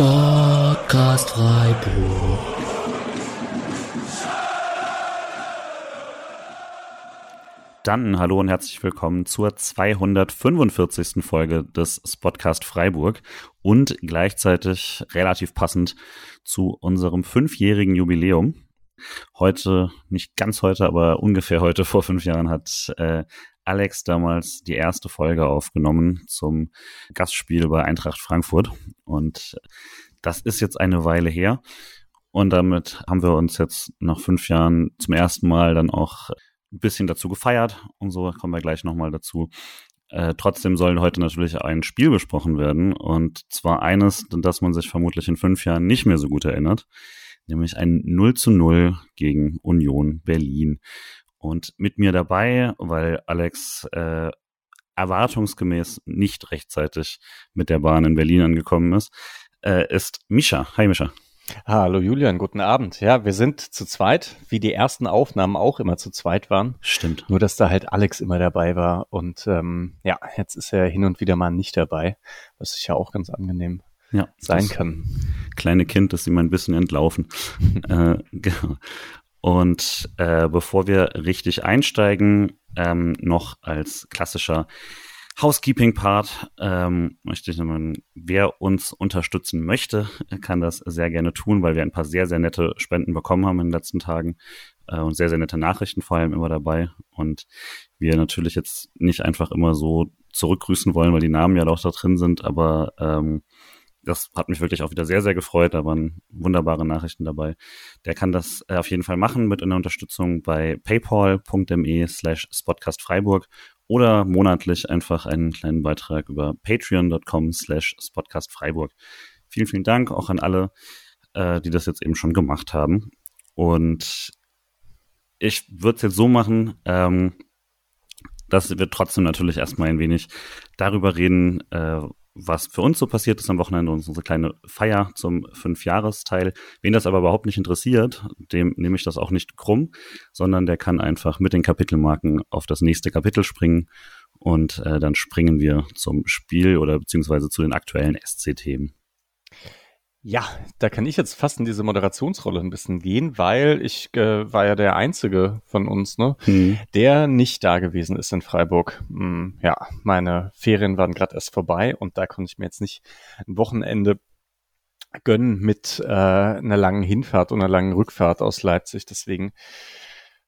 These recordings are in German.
Sportcast Freiburg. Dann hallo und herzlich willkommen zur 245. Folge des Spotcast Freiburg und gleichzeitig relativ passend zu unserem fünfjährigen Jubiläum. Heute, nicht ganz heute, aber ungefähr heute vor fünf Jahren hat äh, Alex damals die erste Folge aufgenommen zum Gastspiel bei Eintracht Frankfurt. Und das ist jetzt eine Weile her. Und damit haben wir uns jetzt nach fünf Jahren zum ersten Mal dann auch ein bisschen dazu gefeiert. Und so kommen wir gleich nochmal dazu. Äh, trotzdem soll heute natürlich ein Spiel besprochen werden. Und zwar eines, das man sich vermutlich in fünf Jahren nicht mehr so gut erinnert. Nämlich ein 0 zu 0 gegen Union Berlin. Und mit mir dabei, weil Alex äh, erwartungsgemäß nicht rechtzeitig mit der Bahn in Berlin angekommen ist, äh, ist Mischa. Hi Mischa. Hallo Julian, guten Abend. Ja, wir sind zu zweit, wie die ersten Aufnahmen auch immer zu zweit waren. Stimmt. Nur, dass da halt Alex immer dabei war. Und ähm, ja, jetzt ist er hin und wieder mal nicht dabei, was ist ja auch ganz angenehm ja, sein kann. Kleine Kind ist ihm ein bisschen entlaufen. äh, genau. Und äh, bevor wir richtig einsteigen, ähm, noch als klassischer Housekeeping-Part ähm, möchte ich nochmal, wer uns unterstützen möchte, kann das sehr gerne tun, weil wir ein paar sehr, sehr nette Spenden bekommen haben in den letzten Tagen äh, und sehr, sehr nette Nachrichten vor allem immer dabei. Und wir natürlich jetzt nicht einfach immer so zurückgrüßen wollen, weil die Namen ja auch da drin sind, aber ähm, das hat mich wirklich auch wieder sehr, sehr gefreut. Da waren wunderbare Nachrichten dabei. Der kann das äh, auf jeden Fall machen mit einer Unterstützung bei paypal.me slash spotcastfreiburg oder monatlich einfach einen kleinen Beitrag über patreon.com slash spotcastfreiburg. Vielen, vielen Dank auch an alle, äh, die das jetzt eben schon gemacht haben. Und ich würde es jetzt so machen, ähm, dass wir trotzdem natürlich erstmal ein wenig darüber reden, äh, was für uns so passiert ist am Wochenende, unsere kleine Feier zum Fünfjahresteil. Wen das aber überhaupt nicht interessiert, dem nehme ich das auch nicht krumm, sondern der kann einfach mit den Kapitelmarken auf das nächste Kapitel springen und äh, dann springen wir zum Spiel oder beziehungsweise zu den aktuellen SC-Themen. Ja, da kann ich jetzt fast in diese Moderationsrolle ein bisschen gehen, weil ich äh, war ja der Einzige von uns, ne, mhm. der nicht da gewesen ist in Freiburg. Hm, ja, meine Ferien waren gerade erst vorbei und da konnte ich mir jetzt nicht ein Wochenende gönnen mit äh, einer langen Hinfahrt und einer langen Rückfahrt aus Leipzig. Deswegen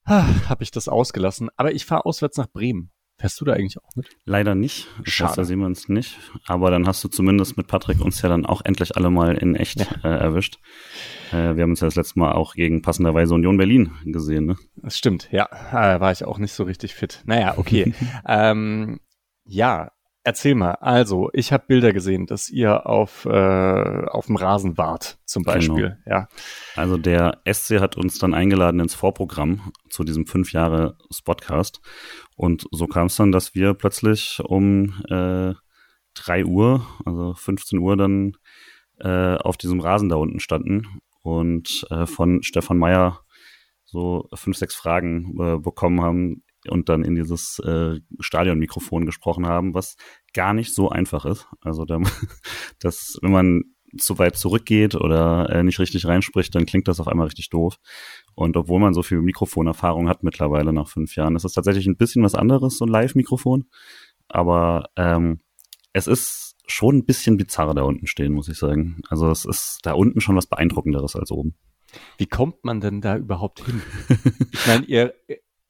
ah, habe ich das ausgelassen. Aber ich fahre auswärts nach Bremen. Fährst du da eigentlich auch mit? Leider nicht. Schade. da sehen wir uns nicht. Aber dann hast du zumindest mit Patrick uns ja dann auch endlich alle mal in echt ja. äh, erwischt. Äh, wir haben uns ja das letzte Mal auch gegen passenderweise Union Berlin gesehen, ne? Das stimmt, ja. Äh, war ich auch nicht so richtig fit. Naja, okay. ähm, ja, Erzähl mal, also ich habe Bilder gesehen, dass ihr auf, äh, auf dem Rasen wart, zum genau. Beispiel. Genau. Ja. Also der SC hat uns dann eingeladen ins Vorprogramm zu diesem fünf Jahre Spotcast. Und so kam es dann, dass wir plötzlich um äh, 3 Uhr, also 15 Uhr dann äh, auf diesem Rasen da unten standen und äh, von Stefan Meyer so fünf, sechs Fragen äh, bekommen haben, und dann in dieses äh, Stadionmikrofon gesprochen haben, was gar nicht so einfach ist. Also da, das, wenn man zu weit zurückgeht oder äh, nicht richtig reinspricht, dann klingt das auf einmal richtig doof. Und obwohl man so viel Mikrofonerfahrung hat mittlerweile nach fünf Jahren, ist es tatsächlich ein bisschen was anderes, so ein Live-Mikrofon. Aber ähm, es ist schon ein bisschen bizarr da unten stehen, muss ich sagen. Also es ist da unten schon was beeindruckenderes als oben. Wie kommt man denn da überhaupt hin? ich meine, ihr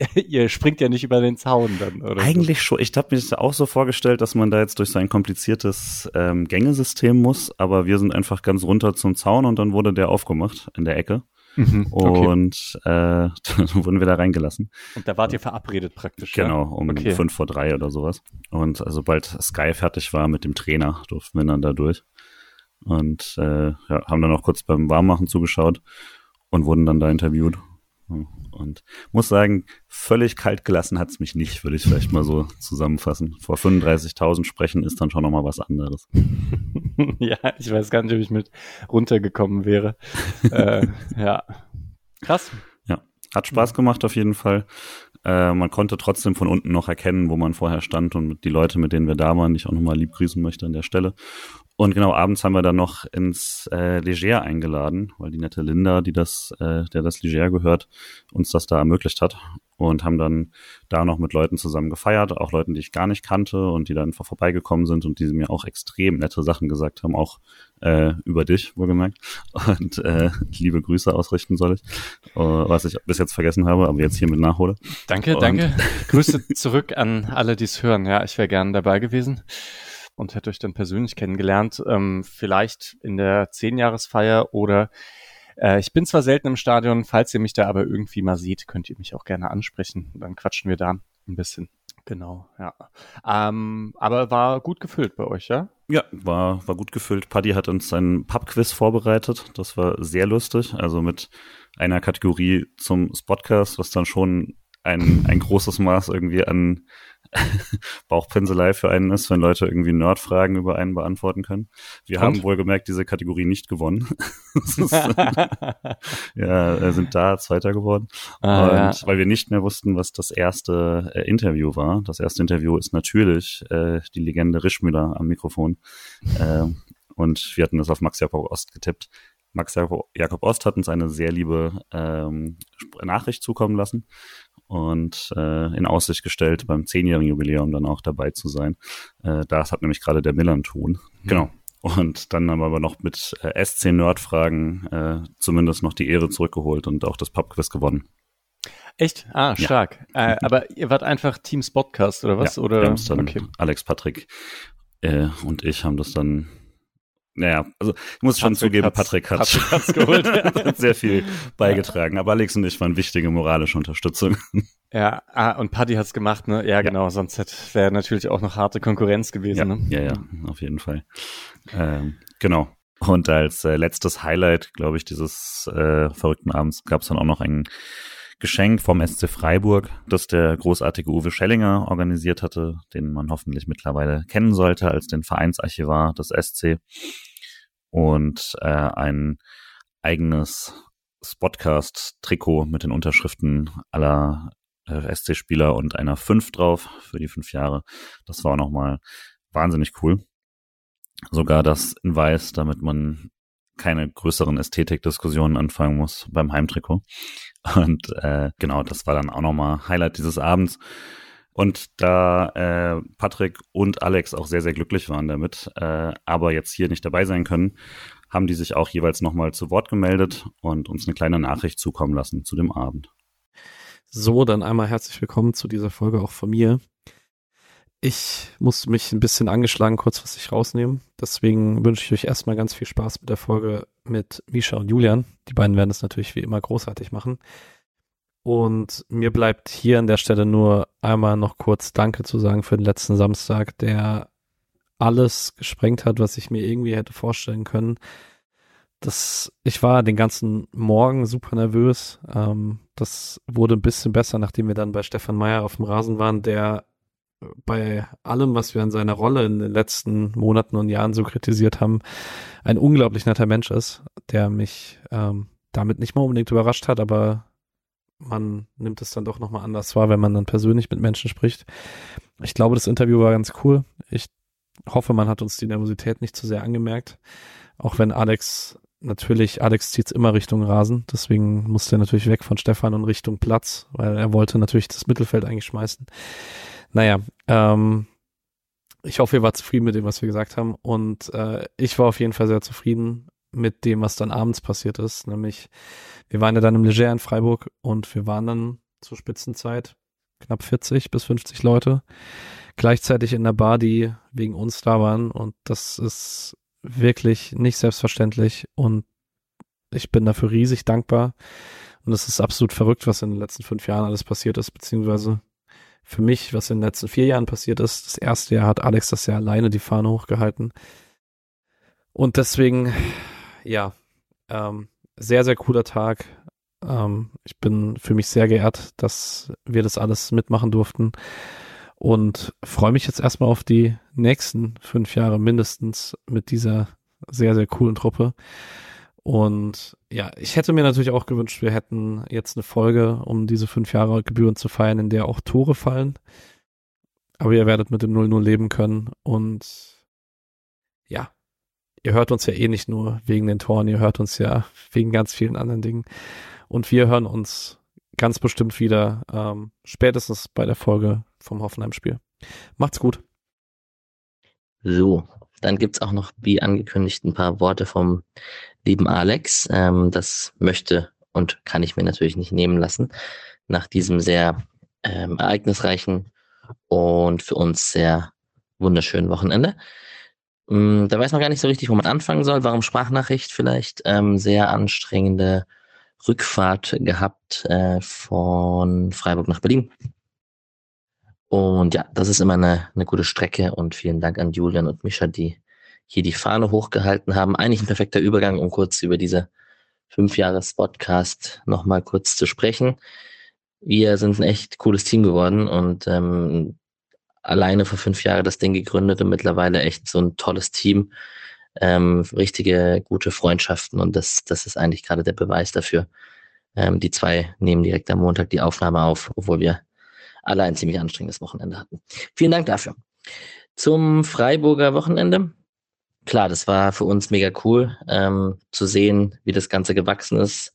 ihr springt ja nicht über den Zaun dann, oder? Eigentlich so. schon. Ich habe mir das auch so vorgestellt, dass man da jetzt durch so ein kompliziertes ähm, Gängesystem muss, aber wir sind einfach ganz runter zum Zaun und dann wurde der aufgemacht in der Ecke. Mhm, okay. Und äh, dann wurden wir da reingelassen. Und da wart ihr verabredet praktisch. Genau, um okay. fünf vor drei oder sowas. Und also, sobald Sky fertig war mit dem Trainer, durften wir dann da durch. Und äh, ja, haben dann auch kurz beim Warmmachen zugeschaut und wurden dann da interviewt. Und muss sagen, völlig kalt gelassen hat es mich nicht, würde ich vielleicht mal so zusammenfassen. Vor 35.000 sprechen ist dann schon nochmal was anderes. ja, ich weiß gar nicht, ob ich mit runtergekommen wäre. äh, ja, krass. Ja, hat Spaß gemacht auf jeden Fall. Äh, man konnte trotzdem von unten noch erkennen, wo man vorher stand und die Leute, mit denen wir da waren, ich auch nochmal lieb grüßen möchte an der Stelle. Und genau, abends haben wir dann noch ins äh, Leger eingeladen, weil die nette Linda, die das, äh, der das Leger gehört, uns das da ermöglicht hat. Und haben dann da noch mit Leuten zusammen gefeiert, auch Leuten, die ich gar nicht kannte und die dann einfach vorbeigekommen sind und die mir auch extrem nette Sachen gesagt haben, auch äh, über dich, wohlgemerkt. Und äh, liebe Grüße ausrichten soll ich, uh, was ich bis jetzt vergessen habe, aber jetzt hiermit nachhole. Danke, und danke. Grüße zurück an alle, die es hören. Ja, ich wäre gern dabei gewesen und hätte euch dann persönlich kennengelernt. Ähm, vielleicht in der Zehnjahresfeier oder äh, ich bin zwar selten im Stadion, falls ihr mich da aber irgendwie mal seht, könnt ihr mich auch gerne ansprechen. Dann quatschen wir da ein bisschen. Genau, ja. Ähm, aber war gut gefüllt bei euch, ja? Ja, war, war gut gefüllt. Paddy hat uns ein Pubquiz vorbereitet. Das war sehr lustig. Also mit einer Kategorie zum Spotcast, was dann schon ein, ein großes Maß irgendwie an Bauchpinselei für einen ist, wenn Leute irgendwie Nerdfragen über einen beantworten können. Wir Und? haben wohlgemerkt diese Kategorie nicht gewonnen. ja, äh, sind da Zweiter geworden. Ah, Und ja. weil wir nicht mehr wussten, was das erste äh, Interview war. Das erste Interview ist natürlich äh, die Legende Rischmüller am Mikrofon. Äh, und wir hatten das auf Max Jakob Ost getippt. Max Jakob Ost hat uns eine sehr liebe ähm, Nachricht zukommen lassen und äh, in Aussicht gestellt, beim zehnjährigen Jubiläum dann auch dabei zu sein. Äh, das hat nämlich gerade der Millern tun. Mhm. Genau. Und dann haben wir aber noch mit äh, SC-Nerd-Fragen äh, zumindest noch die Ehre zurückgeholt und auch das Pubquiz gewonnen. Echt? Ah, stark. Ja. Äh, aber ihr wart einfach Team Spotcast oder was? Ja, oder? Wir dann okay. Alex, Patrick äh, und ich haben das dann naja, also ich muss schon zugeben, Patrick hat Patrick hat's geholt. hat sehr viel beigetragen. Aber Alex und ich waren wichtige moralische Unterstützung. Ja, ah, und Paddy hat's gemacht, ne? Ja, genau. Sonst wäre natürlich auch noch harte Konkurrenz gewesen. Ja, ne? ja, ja, auf jeden Fall. Ähm, genau. Und als äh, letztes Highlight, glaube ich, dieses äh, verrückten Abends gab es dann auch noch ein Geschenk vom SC Freiburg, das der großartige Uwe Schellinger organisiert hatte, den man hoffentlich mittlerweile kennen sollte als den Vereinsarchivar des SC. Und äh, ein eigenes Spotcast-Trikot mit den Unterschriften aller äh, SC-Spieler und einer 5 drauf für die fünf Jahre. Das war nochmal wahnsinnig cool. Sogar das in weiß, damit man keine größeren Ästhetikdiskussionen anfangen muss beim Heimtrikot. Und äh, genau, das war dann auch nochmal Highlight dieses Abends. Und da äh, Patrick und Alex auch sehr, sehr glücklich waren damit, äh, aber jetzt hier nicht dabei sein können, haben die sich auch jeweils nochmal zu Wort gemeldet und uns eine kleine Nachricht zukommen lassen zu dem Abend. So, dann einmal herzlich willkommen zu dieser Folge auch von mir. Ich muss mich ein bisschen angeschlagen kurzfristig rausnehmen. Deswegen wünsche ich euch erstmal ganz viel Spaß mit der Folge mit Misha und Julian. Die beiden werden es natürlich wie immer großartig machen. Und mir bleibt hier an der Stelle nur einmal noch kurz Danke zu sagen für den letzten Samstag, der alles gesprengt hat, was ich mir irgendwie hätte vorstellen können. Das, ich war den ganzen Morgen super nervös. Ähm, das wurde ein bisschen besser, nachdem wir dann bei Stefan Meyer auf dem Rasen waren, der bei allem, was wir an seiner Rolle in den letzten Monaten und Jahren so kritisiert haben, ein unglaublich netter Mensch ist, der mich ähm, damit nicht mal unbedingt überrascht hat, aber man nimmt es dann doch nochmal anders wahr, wenn man dann persönlich mit Menschen spricht. Ich glaube, das Interview war ganz cool. Ich hoffe, man hat uns die Nervosität nicht zu sehr angemerkt. Auch wenn Alex, natürlich, Alex zieht immer Richtung Rasen, deswegen musste er natürlich weg von Stefan und Richtung Platz, weil er wollte natürlich das Mittelfeld eigentlich schmeißen. Naja, ähm, ich hoffe, ihr wart zufrieden mit dem, was wir gesagt haben. Und äh, ich war auf jeden Fall sehr zufrieden mit dem, was dann abends passiert ist. Nämlich, wir waren ja dann im Leger in Freiburg und wir waren dann zur Spitzenzeit knapp 40 bis 50 Leute gleichzeitig in der Bar, die wegen uns da waren. Und das ist wirklich nicht selbstverständlich. Und ich bin dafür riesig dankbar. Und es ist absolut verrückt, was in den letzten fünf Jahren alles passiert ist, beziehungsweise für mich, was in den letzten vier Jahren passiert ist. Das erste Jahr hat Alex das ja alleine die Fahne hochgehalten. Und deswegen, ja, ähm, sehr, sehr cooler Tag. Ähm, ich bin für mich sehr geehrt, dass wir das alles mitmachen durften und freue mich jetzt erstmal auf die nächsten fünf Jahre mindestens mit dieser sehr, sehr coolen Truppe. Und ja, ich hätte mir natürlich auch gewünscht, wir hätten jetzt eine Folge, um diese fünf Jahre Gebühren zu feiern, in der auch Tore fallen. Aber ihr werdet mit dem 0-0 leben können. Und ja, ihr hört uns ja eh nicht nur wegen den Toren, ihr hört uns ja wegen ganz vielen anderen Dingen. Und wir hören uns ganz bestimmt wieder ähm, spätestens bei der Folge vom Hoffenheim-Spiel. Macht's gut. So, dann gibt's auch noch, wie angekündigt, ein paar Worte vom lieben Alex. Ähm, das möchte und kann ich mir natürlich nicht nehmen lassen. Nach diesem sehr ähm, ereignisreichen und für uns sehr wunderschönen Wochenende. Ähm, da weiß man gar nicht so richtig, wo man anfangen soll. Warum Sprachnachricht vielleicht? Ähm, sehr anstrengende Rückfahrt gehabt äh, von Freiburg nach Berlin. Und ja, das ist immer eine, eine gute Strecke und vielen Dank an Julian und Mischa, die hier die Fahne hochgehalten haben. Eigentlich ein perfekter Übergang, um kurz über diese fünf Jahres Podcast nochmal kurz zu sprechen. Wir sind ein echt cooles Team geworden und ähm, alleine vor fünf Jahren das Ding gegründet und mittlerweile echt so ein tolles Team, ähm, richtige gute Freundschaften und das, das ist eigentlich gerade der Beweis dafür. Ähm, die zwei nehmen direkt am Montag die Aufnahme auf, obwohl wir alle ein ziemlich anstrengendes Wochenende hatten. Vielen Dank dafür. Zum Freiburger Wochenende. Klar, das war für uns mega cool ähm, zu sehen, wie das Ganze gewachsen ist.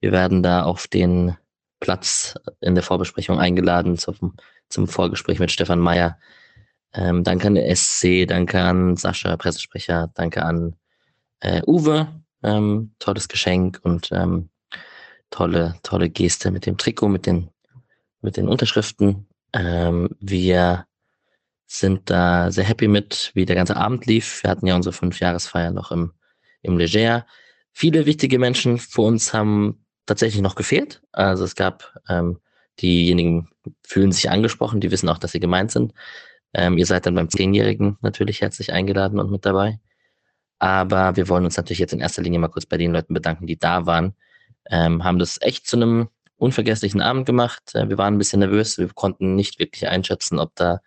Wir werden da auf den Platz in der Vorbesprechung eingeladen zum, zum Vorgespräch mit Stefan Meyer. Ähm, danke an der SC, danke an Sascha, Pressesprecher, danke an äh, Uwe, ähm, tolles Geschenk und ähm, tolle, tolle Geste mit dem Trikot, mit den, mit den Unterschriften. Ähm, wir sind da sehr happy mit, wie der ganze Abend lief. Wir hatten ja unsere Fünfjahresfeier noch im, im Leger. Viele wichtige Menschen für uns haben tatsächlich noch gefehlt. Also es gab ähm, diejenigen fühlen sich angesprochen, die wissen auch, dass sie gemeint sind. Ähm, ihr seid dann beim Zehnjährigen natürlich herzlich eingeladen und mit dabei. Aber wir wollen uns natürlich jetzt in erster Linie mal kurz bei den Leuten bedanken, die da waren. Ähm, haben das echt zu einem unvergesslichen Abend gemacht. Äh, wir waren ein bisschen nervös. Wir konnten nicht wirklich einschätzen, ob da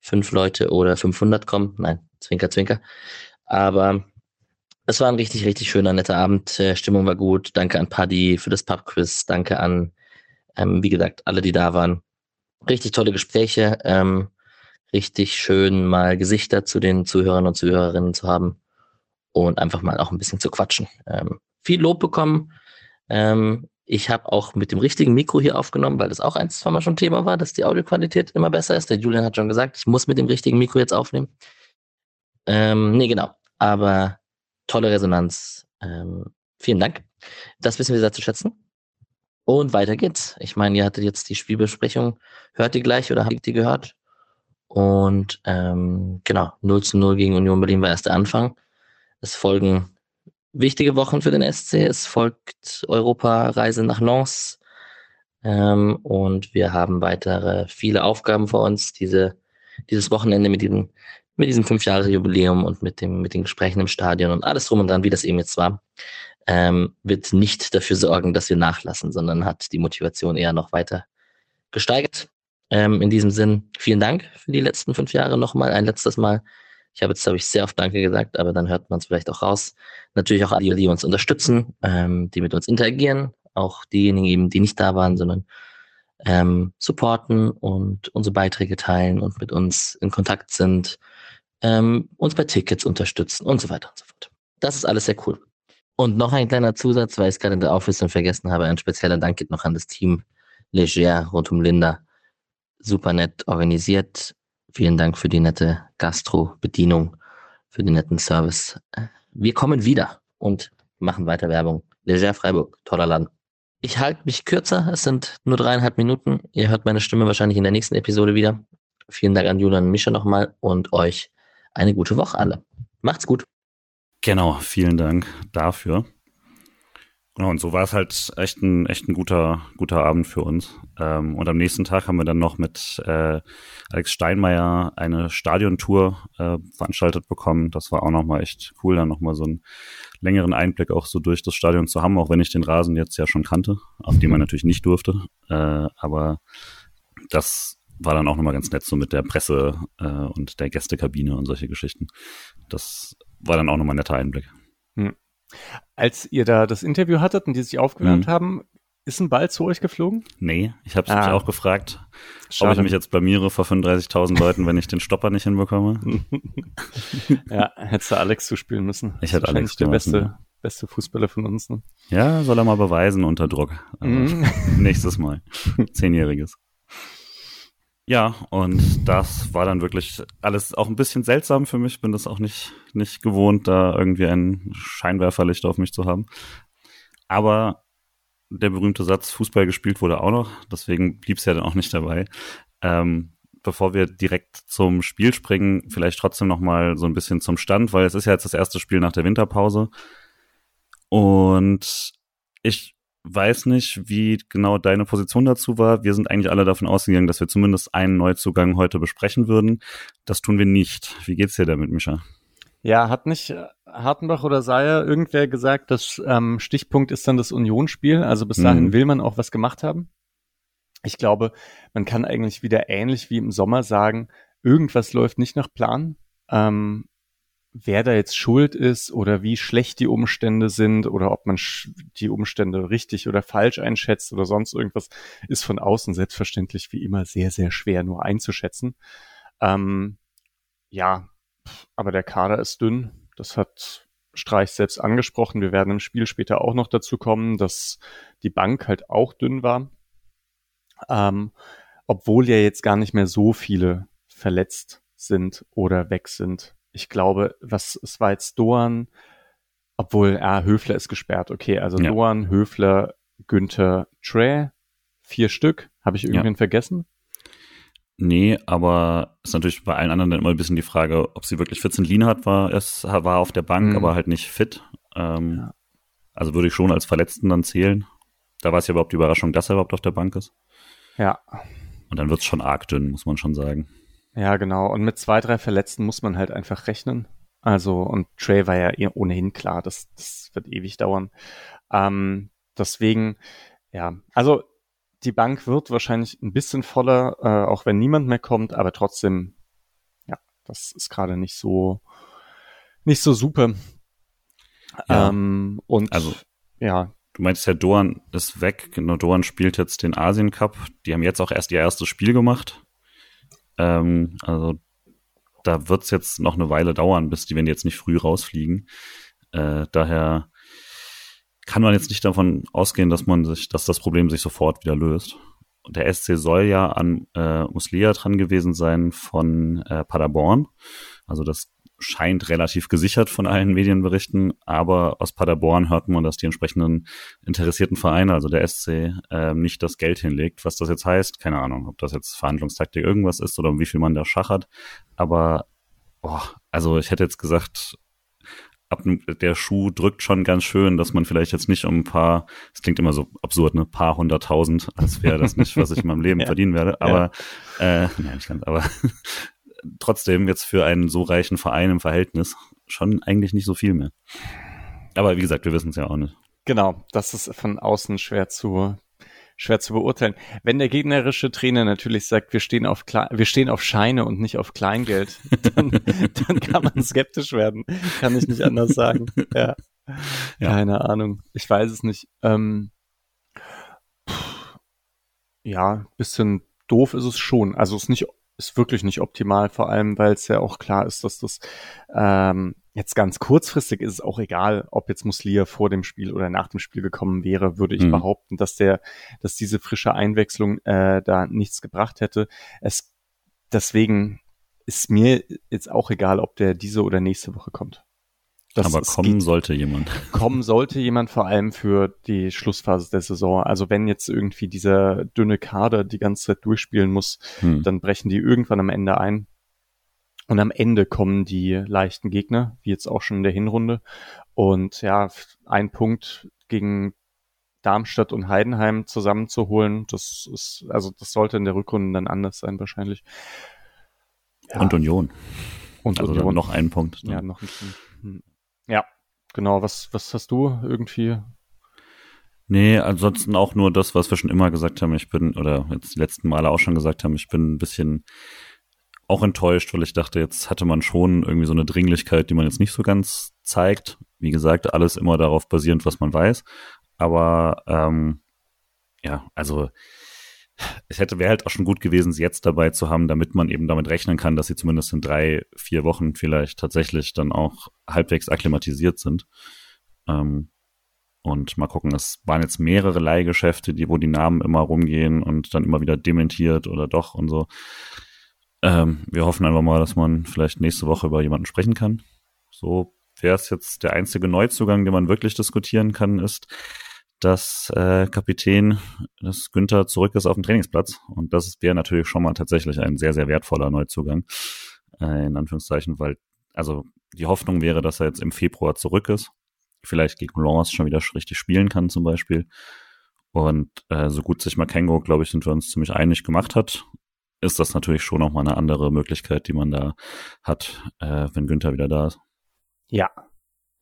fünf Leute oder 500 kommen. Nein, Zwinker, Zwinker. Aber es war ein richtig, richtig schöner, netter Abend. Äh, Stimmung war gut. Danke an Paddy für das Pubquiz. Danke an, ähm, wie gesagt, alle, die da waren. Richtig tolle Gespräche. Ähm, richtig schön, mal Gesichter zu den Zuhörern und Zuhörerinnen zu haben und einfach mal auch ein bisschen zu quatschen. Ähm, viel Lob bekommen. Ähm, ich habe auch mit dem richtigen Mikro hier aufgenommen, weil das auch ein, zwei Mal schon Thema war, dass die Audioqualität immer besser ist. Der Julian hat schon gesagt, ich muss mit dem richtigen Mikro jetzt aufnehmen. Ähm, nee, genau. Aber tolle Resonanz. Ähm, vielen Dank. Das wissen wir sehr zu schätzen. Und weiter geht's. Ich meine, ihr hattet jetzt die Spielbesprechung. Hört ihr gleich oder habt ihr gehört? Und ähm, genau, 0 zu 0 gegen Union Berlin war erst der Anfang. Es folgen wichtige Wochen für den SC. Es folgt Europareise nach Lens. Ähm, und wir haben weitere viele Aufgaben vor uns. Diese, dieses Wochenende mit diesem, mit diesem fünf Jahre Jubiläum und mit dem, mit den Gesprächen im Stadion und alles drum und dran, wie das eben jetzt war, ähm, wird nicht dafür sorgen, dass wir nachlassen, sondern hat die Motivation eher noch weiter gesteigert. Ähm, in diesem Sinn, vielen Dank für die letzten fünf Jahre nochmal, ein letztes Mal. Ich habe jetzt, glaube ich, sehr oft Danke gesagt, aber dann hört man es vielleicht auch raus. Natürlich auch alle, die uns unterstützen, ähm, die mit uns interagieren, auch diejenigen eben, die nicht da waren, sondern ähm, supporten und unsere Beiträge teilen und mit uns in Kontakt sind, ähm, uns bei Tickets unterstützen und so weiter und so fort. Das ist alles sehr cool. Und noch ein kleiner Zusatz, weil ich es gerade in der Auflistung vergessen habe, ein spezieller Dank geht noch an das Team Leger rund um Linda. Super nett organisiert, Vielen Dank für die nette Gastro-Bedienung, für den netten Service. Wir kommen wieder und machen weiter Werbung. Leger Freiburg, toller Land. Ich halte mich kürzer, es sind nur dreieinhalb Minuten. Ihr hört meine Stimme wahrscheinlich in der nächsten Episode wieder. Vielen Dank an Julian und Mischa nochmal und euch eine gute Woche alle. Macht's gut. Genau, vielen Dank dafür. Genau, und so war es halt echt ein, echt ein guter, guter Abend für uns. Ähm, und am nächsten Tag haben wir dann noch mit äh, Alex Steinmeier eine Stadiontour äh, veranstaltet bekommen. Das war auch nochmal echt cool, dann nochmal so einen längeren Einblick auch so durch das Stadion zu haben, auch wenn ich den Rasen jetzt ja schon kannte, auf dem man natürlich nicht durfte. Äh, aber das war dann auch nochmal ganz nett so mit der Presse äh, und der Gästekabine und solche Geschichten. Das war dann auch nochmal ein netter Einblick. Hm. Als ihr da das Interview hattet und die sich aufgewärmt mhm. haben, Ist ein Ball zu euch geflogen? Nee, ich habe ah. mich auch gefragt, Schade. ob ich mich jetzt blamiere vor 35.000 Leuten, wenn ich den Stopper nicht hinbekomme. ja, hättest du Alex zuspielen müssen. Ich hätte Alex der beste, ja. beste Fußballer von uns. Ne? Ja, soll er mal beweisen unter Druck. Mhm. Nächstes Mal. Zehnjähriges. Ja, und das war dann wirklich alles auch ein bisschen seltsam für mich. Bin das auch nicht, nicht gewohnt, da irgendwie ein Scheinwerferlicht auf mich zu haben. Aber der berühmte Satz Fußball gespielt wurde auch noch, deswegen blieb es ja dann auch nicht dabei. Ähm, bevor wir direkt zum Spiel springen, vielleicht trotzdem noch mal so ein bisschen zum Stand, weil es ist ja jetzt das erste Spiel nach der Winterpause. Und ich weiß nicht, wie genau deine Position dazu war. Wir sind eigentlich alle davon ausgegangen, dass wir zumindest einen Neuzugang heute besprechen würden. Das tun wir nicht. Wie geht's dir damit, Mischa? Ja, hat nicht äh, Hartenbach oder Seyer irgendwer gesagt, das ähm, Stichpunkt ist dann das Unionsspiel. Also bis dahin mhm. will man auch was gemacht haben. Ich glaube, man kann eigentlich wieder ähnlich wie im Sommer sagen, irgendwas läuft nicht nach Plan. Ähm, wer da jetzt schuld ist oder wie schlecht die Umstände sind oder ob man die Umstände richtig oder falsch einschätzt oder sonst irgendwas, ist von außen selbstverständlich wie immer sehr, sehr schwer nur einzuschätzen. Ähm, ja, aber der Kader ist dünn. Das hat Streich selbst angesprochen. Wir werden im Spiel später auch noch dazu kommen, dass die Bank halt auch dünn war. Ähm, obwohl ja jetzt gar nicht mehr so viele verletzt sind oder weg sind. Ich glaube, was es war jetzt Doan, obwohl, ah, Höfler ist gesperrt. Okay, also ja. Doan, Höfler, Günther, Trey, vier Stück. Habe ich irgendwen ja. vergessen? Nee, aber ist natürlich bei allen anderen dann immer ein bisschen die Frage, ob sie wirklich fit sind. Lienhardt war, es war auf der Bank, mhm. aber halt nicht fit. Ähm, ja. Also würde ich schon als Verletzten dann zählen. Da war es ja überhaupt die Überraschung, dass er überhaupt auf der Bank ist. Ja. Und dann wird es schon arg dünn, muss man schon sagen. Ja, genau. Und mit zwei, drei Verletzten muss man halt einfach rechnen. Also, und Trey war ja eh ohnehin klar, das, das wird ewig dauern. Ähm, deswegen, ja, also die Bank wird wahrscheinlich ein bisschen voller, äh, auch wenn niemand mehr kommt, aber trotzdem, ja, das ist gerade nicht so, nicht so super. Ja. Ähm, und also, ja. Du meintest ja, Doan ist weg. Genau, Doan spielt jetzt den Asien Cup. Die haben jetzt auch erst ihr erstes Spiel gemacht. Ähm, also da wird's jetzt noch eine Weile dauern, bis die, wenn die jetzt nicht früh rausfliegen. Äh, daher kann man jetzt nicht davon ausgehen, dass man sich, dass das Problem sich sofort wieder löst. Der SC soll ja an äh, Muslia dran gewesen sein von äh, Paderborn. Also das scheint relativ gesichert von allen Medienberichten, aber aus Paderborn hört man, dass die entsprechenden interessierten Vereine, also der SC, äh, nicht das Geld hinlegt. Was das jetzt heißt, keine Ahnung, ob das jetzt Verhandlungstaktik irgendwas ist oder um wie viel man da schachert. Aber boah, also ich hätte jetzt gesagt, ab der Schuh drückt schon ganz schön, dass man vielleicht jetzt nicht um ein paar, es klingt immer so absurd, ne, paar hunderttausend, als wäre das nicht, was ich in meinem Leben ja. verdienen werde, aber ja. äh, nein, nicht ganz, aber trotzdem jetzt für einen so reichen Verein im Verhältnis schon eigentlich nicht so viel mehr. Aber wie gesagt, wir wissen es ja auch nicht. Genau, das ist von außen schwer zu schwer zu beurteilen. Wenn der gegnerische Trainer natürlich sagt, wir stehen auf, Kle wir stehen auf Scheine und nicht auf Kleingeld, dann, dann kann man skeptisch werden. Kann ich nicht anders sagen. Ja. ja. Keine Ahnung. Ich weiß es nicht. Ähm, ja, bisschen doof ist es schon. Also es ist nicht ist wirklich nicht optimal, vor allem weil es ja auch klar ist, dass das ähm, jetzt ganz kurzfristig ist es auch egal, ob jetzt Muslia vor dem Spiel oder nach dem Spiel gekommen wäre, würde ich mhm. behaupten, dass der, dass diese frische Einwechslung äh, da nichts gebracht hätte. Es deswegen ist mir jetzt auch egal, ob der diese oder nächste Woche kommt. Das Aber kommen geht, sollte jemand. Kommen sollte jemand vor allem für die Schlussphase der Saison. Also wenn jetzt irgendwie dieser dünne Kader die ganze Zeit durchspielen muss, hm. dann brechen die irgendwann am Ende ein. Und am Ende kommen die leichten Gegner, wie jetzt auch schon in der Hinrunde. Und ja, ein Punkt gegen Darmstadt und Heidenheim zusammenzuholen, das ist, also das sollte in der Rückrunde dann anders sein wahrscheinlich. Ja. Und Union. Und also Union. noch einen Punkt. Ne? Ja, noch ein Punkt. Ja, genau. Was, was hast du irgendwie? Nee, ansonsten auch nur das, was wir schon immer gesagt haben. Ich bin, oder jetzt die letzten Male auch schon gesagt haben, ich bin ein bisschen auch enttäuscht, weil ich dachte, jetzt hatte man schon irgendwie so eine Dringlichkeit, die man jetzt nicht so ganz zeigt. Wie gesagt, alles immer darauf basierend, was man weiß. Aber ähm, ja, also es hätte wäre halt auch schon gut gewesen, sie jetzt dabei zu haben, damit man eben damit rechnen kann, dass sie zumindest in drei, vier Wochen vielleicht tatsächlich dann auch halbwegs akklimatisiert sind. Ähm, und mal gucken, es waren jetzt mehrere Leihgeschäfte, die, wo die Namen immer rumgehen und dann immer wieder dementiert oder doch und so. Ähm, wir hoffen einfach mal, dass man vielleicht nächste Woche über jemanden sprechen kann. So wäre es jetzt der einzige Neuzugang, den man wirklich diskutieren kann, ist, dass äh, Kapitän, dass Günther zurück ist auf dem Trainingsplatz. Und das wäre natürlich schon mal tatsächlich ein sehr, sehr wertvoller Neuzugang, äh, in Anführungszeichen, weil, also die Hoffnung wäre, dass er jetzt im Februar zurück ist. Vielleicht gegen Lens schon wieder richtig spielen kann, zum Beispiel. Und äh, so gut sich Makengo, glaube ich, sind wir uns ziemlich einig gemacht hat, ist das natürlich schon nochmal eine andere Möglichkeit, die man da hat, äh, wenn Günther wieder da ist. Ja,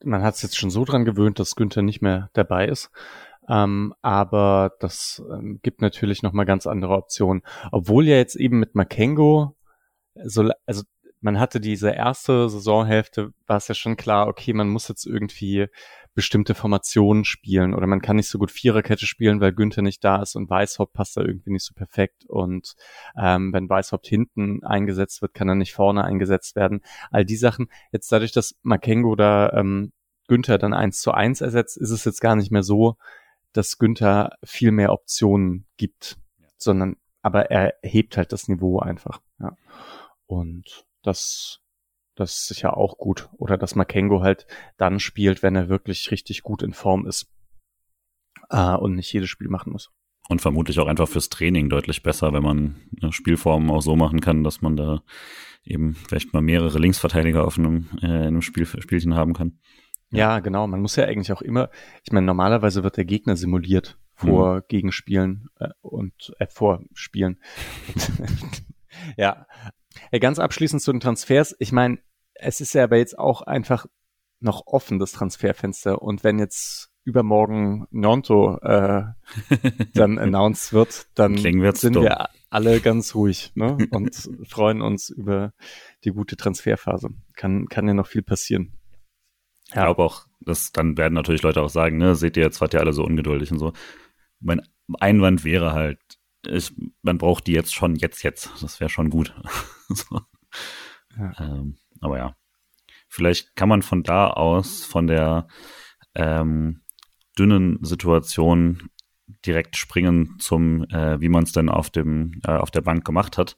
man hat es jetzt schon so dran gewöhnt, dass Günther nicht mehr dabei ist. Ähm, aber das ähm, gibt natürlich nochmal ganz andere Optionen. Obwohl ja jetzt eben mit Makengo, so, also man hatte diese erste Saisonhälfte, war es ja schon klar, okay, man muss jetzt irgendwie bestimmte Formationen spielen oder man kann nicht so gut Viererkette spielen, weil Günther nicht da ist und Weißhaupt passt da irgendwie nicht so perfekt und ähm, wenn Weißhaupt hinten eingesetzt wird, kann er nicht vorne eingesetzt werden. All die Sachen. Jetzt dadurch, dass Makengo da ähm, Günther dann eins zu eins ersetzt, ist es jetzt gar nicht mehr so, dass Günther viel mehr Optionen gibt, sondern aber er hebt halt das Niveau einfach. Ja. Und das das ist sicher auch gut. Oder dass Makengo halt dann spielt, wenn er wirklich richtig gut in Form ist. Äh, und nicht jedes Spiel machen muss. Und vermutlich auch einfach fürs Training deutlich besser, wenn man Spielformen auch so machen kann, dass man da eben vielleicht mal mehrere Linksverteidiger auf einem, äh, in einem Spiel, Spielchen haben kann. Ja. genau. Man muss ja eigentlich auch immer, ich meine, normalerweise wird der Gegner simuliert vor mhm. Gegenspielen äh, und äh, vor Spielen. ja. Hey, ganz abschließend zu den Transfers. Ich meine, es ist ja aber jetzt auch einfach noch offen, das Transferfenster. Und wenn jetzt übermorgen Nonto äh, dann announced wird, dann sind dumm. wir alle ganz ruhig ne? und freuen uns über die gute Transferphase. Kann, kann ja noch viel passieren. Ja. Ich glaube auch, dass dann werden natürlich Leute auch sagen, ne, seht ihr, jetzt wart ihr alle so ungeduldig und so. Mein Einwand wäre halt, ich, man braucht die jetzt schon jetzt, jetzt. Das wäre schon gut. so. ja. Ähm, aber ja, vielleicht kann man von da aus, von der ähm, dünnen Situation direkt springen zum, äh, wie man es denn auf dem äh, auf der Bank gemacht hat.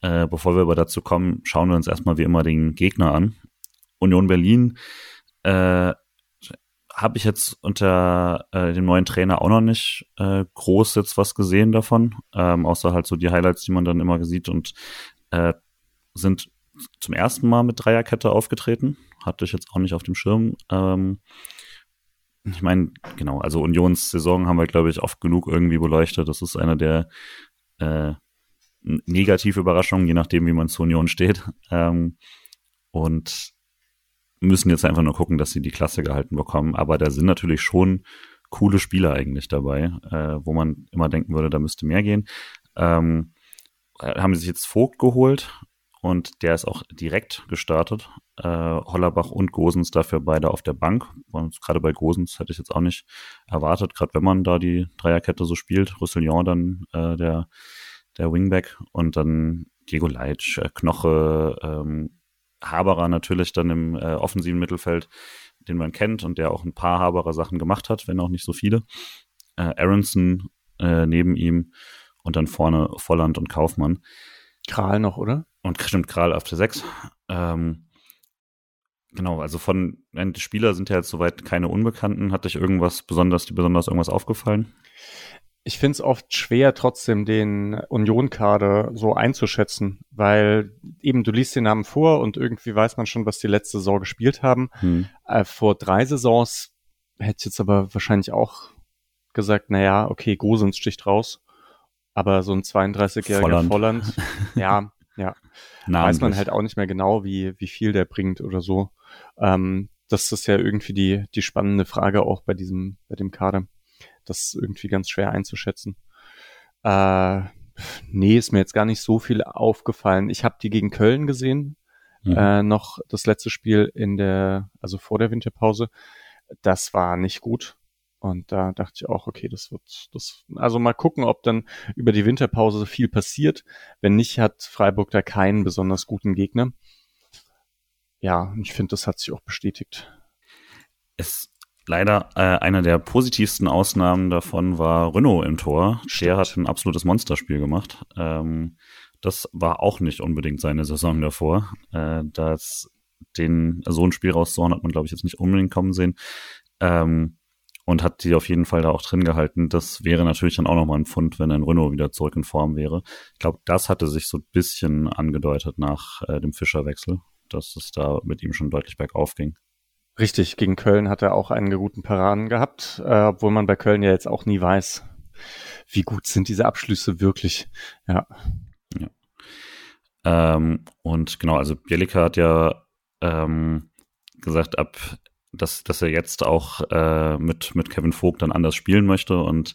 Äh, bevor wir aber dazu kommen, schauen wir uns erstmal wie immer den Gegner an. Union Berlin äh, habe ich jetzt unter äh, dem neuen Trainer auch noch nicht äh, groß jetzt was gesehen davon, ähm, außer halt so die Highlights, die man dann immer sieht und äh, sind zum ersten Mal mit Dreierkette aufgetreten. Hatte ich jetzt auch nicht auf dem Schirm. Ähm, ich meine, genau, also Unionssaison haben wir, glaube ich, oft genug irgendwie beleuchtet. Das ist eine der äh, negative Überraschungen, je nachdem, wie man zu Union steht. Ähm, und müssen jetzt einfach nur gucken, dass sie die Klasse gehalten bekommen. Aber da sind natürlich schon coole Spieler eigentlich dabei, äh, wo man immer denken würde, da müsste mehr gehen. Ähm, haben sie sich jetzt Vogt geholt, und der ist auch direkt gestartet. Äh, Hollerbach und Gosens dafür beide auf der Bank. Und gerade bei Gosens hätte ich jetzt auch nicht erwartet, gerade wenn man da die Dreierkette so spielt. Roussillon dann äh, der, der Wingback und dann Diego Leitsch, äh, Knoche, ähm, Haberer natürlich dann im äh, offensiven Mittelfeld, den man kennt und der auch ein paar Haberer Sachen gemacht hat, wenn auch nicht so viele. Äh, Aronson äh, neben ihm und dann vorne Volland und Kaufmann. Kral noch, oder? Und stimmt, Kral auf der 6. Ähm, genau, also von, die Spieler sind ja jetzt soweit keine Unbekannten. Hat dich irgendwas besonders, dir besonders irgendwas aufgefallen? Ich finde es oft schwer, trotzdem den Union-Kader so einzuschätzen, weil eben du liest den Namen vor und irgendwie weiß man schon, was die letzte Saison gespielt haben. Hm. Äh, vor drei Saisons hätte ich jetzt aber wahrscheinlich auch gesagt, naja, okay, Gosens sticht raus. Aber so ein 32-jähriger Volland. Volland, ja, ja. Namentlich. Weiß man halt auch nicht mehr genau, wie, wie viel der bringt oder so. Ähm, das ist ja irgendwie die, die spannende Frage auch bei diesem, bei dem Kader. Das ist irgendwie ganz schwer einzuschätzen. Äh, nee, ist mir jetzt gar nicht so viel aufgefallen. Ich habe die gegen Köln gesehen, mhm. äh, noch das letzte Spiel in der, also vor der Winterpause. Das war nicht gut. Und da dachte ich auch, okay, das wird, das, also mal gucken, ob dann über die Winterpause viel passiert. Wenn nicht, hat Freiburg da keinen besonders guten Gegner. Ja, ich finde, das hat sich auch bestätigt. Es leider äh, einer der positivsten Ausnahmen davon war Renault im Tor. Stimmt. Der hat ein absolutes Monsterspiel gemacht. Ähm, das war auch nicht unbedingt seine Saison davor. Äh, das den so ein Spiel rauszuhauen, hat man, glaube ich, jetzt nicht unbedingt kommen sehen. Ähm, und hat die auf jeden Fall da auch drin gehalten. Das wäre natürlich dann auch nochmal ein Fund, wenn ein Renault wieder zurück in Form wäre. Ich glaube, das hatte sich so ein bisschen angedeutet nach äh, dem Fischerwechsel, dass es da mit ihm schon deutlich bergauf ging. Richtig, gegen Köln hat er auch einen guten Paraden gehabt, äh, obwohl man bei Köln ja jetzt auch nie weiß, wie gut sind diese Abschlüsse wirklich. Ja. ja. Ähm, und genau, also Bielika hat ja ähm, gesagt, ab dass, dass er jetzt auch äh, mit, mit Kevin Vogt dann anders spielen möchte und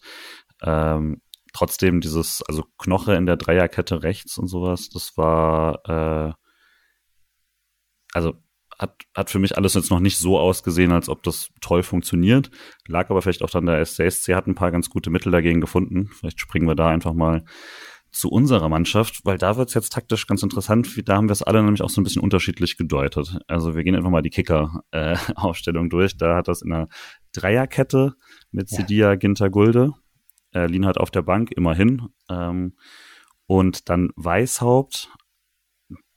ähm, trotzdem dieses, also Knoche in der Dreierkette rechts und sowas, das war äh, also hat, hat für mich alles jetzt noch nicht so ausgesehen, als ob das toll funktioniert. Lag aber vielleicht auch dann der SCSC hat ein paar ganz gute Mittel dagegen gefunden. Vielleicht springen wir da einfach mal zu unserer Mannschaft, weil da wird's jetzt taktisch ganz interessant. Da haben wir es alle nämlich auch so ein bisschen unterschiedlich gedeutet. Also wir gehen einfach mal die Kicker-Aufstellung äh, durch. Da hat das in einer Dreierkette mit Sidia, Ginter, Gulde. Äh, Lin hat auf der Bank, immerhin. Ähm, und dann Weißhaupt,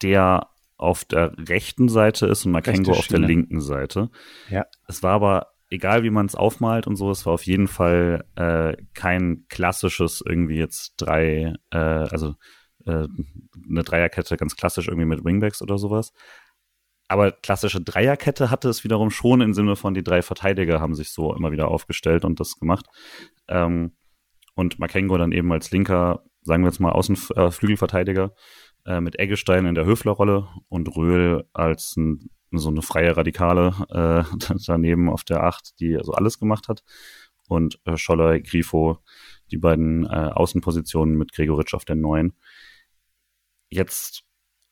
der auf der rechten Seite ist und Makengo auf der linken Seite. Ja. Es war aber egal wie man es aufmalt und so, es war auf jeden Fall äh, kein klassisches irgendwie jetzt drei, äh, also äh, eine Dreierkette ganz klassisch irgendwie mit Wingbacks oder sowas. Aber klassische Dreierkette hatte es wiederum schon im Sinne von die drei Verteidiger haben sich so immer wieder aufgestellt und das gemacht. Ähm, und Makengo dann eben als linker, sagen wir jetzt mal Außenflügelverteidiger äh, mit Eggestein in der Höflerrolle und Röhl als ein so eine freie Radikale äh, daneben auf der Acht, die also alles gemacht hat. Und äh, Scholler, Grifo, die beiden äh, Außenpositionen mit Gregoritsch auf der Neun. Jetzt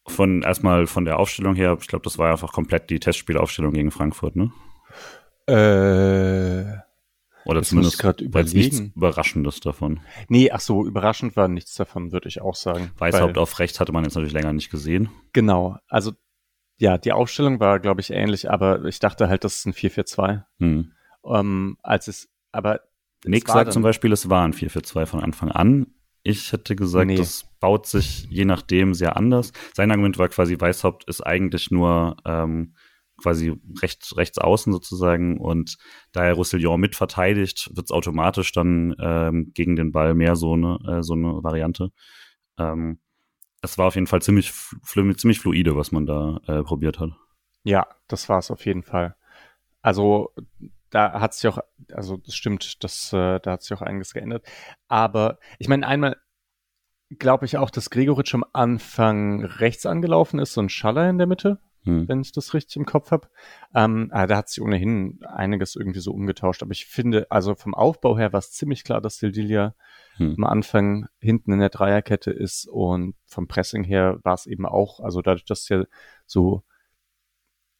von erstmal von der Aufstellung her, ich glaube, das war einfach komplett die Testspielaufstellung gegen Frankfurt, ne? Äh, Oder zumindest gerade nichts Überraschendes davon. Nee, ach so, überraschend war nichts davon, würde ich auch sagen. Weißhaupt auf rechts hatte man jetzt natürlich länger nicht gesehen. Genau, also ja, die Aufstellung war, glaube ich, ähnlich, aber ich dachte halt, das ist ein 4-4-2. Hm. Ähm, als es, aber. Nick sagt dann, zum Beispiel, es war ein 4-4-2 von Anfang an. Ich hätte gesagt, nee. das baut sich je nachdem sehr anders. Sein Argument war quasi, Weißhaupt ist eigentlich nur ähm, quasi rechts, rechts außen sozusagen und da er Roussillon mit verteidigt, wird es automatisch dann ähm, gegen den Ball mehr so eine, äh, so eine Variante. Ähm, es war auf jeden Fall ziemlich, ziemlich fluide, was man da äh, probiert hat. Ja, das war es auf jeden Fall. Also da hat sich auch, also das stimmt, das, äh, da hat sich auch einiges geändert. Aber ich meine, einmal glaube ich auch, dass Gregoritsch am Anfang rechts angelaufen ist, ein Schaller in der Mitte, hm. wenn ich das richtig im Kopf habe. Ähm, ah, da hat sich ohnehin einiges irgendwie so umgetauscht. Aber ich finde, also vom Aufbau her war es ziemlich klar, dass Sildilia hm. am Anfang hinten in der Dreierkette ist und vom Pressing her war es eben auch, also dadurch, dass es ja so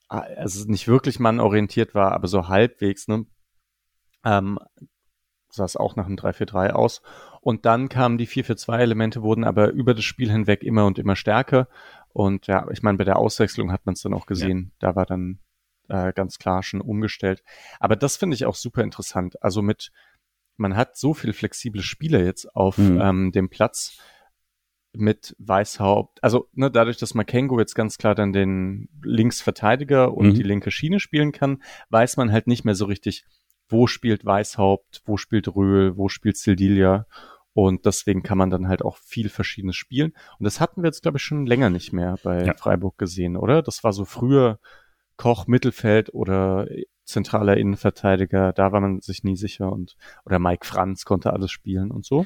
ah, also nicht wirklich mannorientiert war, aber so halbwegs, ne, ähm, sah es auch nach einem 3-4-3 aus. Und dann kamen die 4-4-2-Elemente, wurden aber über das Spiel hinweg immer und immer stärker. Und ja, ich meine, bei der Auswechslung hat man es dann auch gesehen. Ja. Da war dann äh, ganz klar schon umgestellt. Aber das finde ich auch super interessant. Also mit, man hat so viele flexible Spieler jetzt auf mhm. ähm, dem Platz mit Weißhaupt. Also ne, dadurch, dass Makengo jetzt ganz klar dann den Linksverteidiger und mhm. die linke Schiene spielen kann, weiß man halt nicht mehr so richtig, wo spielt Weißhaupt, wo spielt Röhl, wo spielt Sildilia. Und deswegen kann man dann halt auch viel Verschiedenes spielen. Und das hatten wir jetzt, glaube ich, schon länger nicht mehr bei ja. Freiburg gesehen, oder? Das war so früher Koch Mittelfeld oder zentraler Innenverteidiger, da war man sich nie sicher und oder Mike Franz konnte alles spielen und so.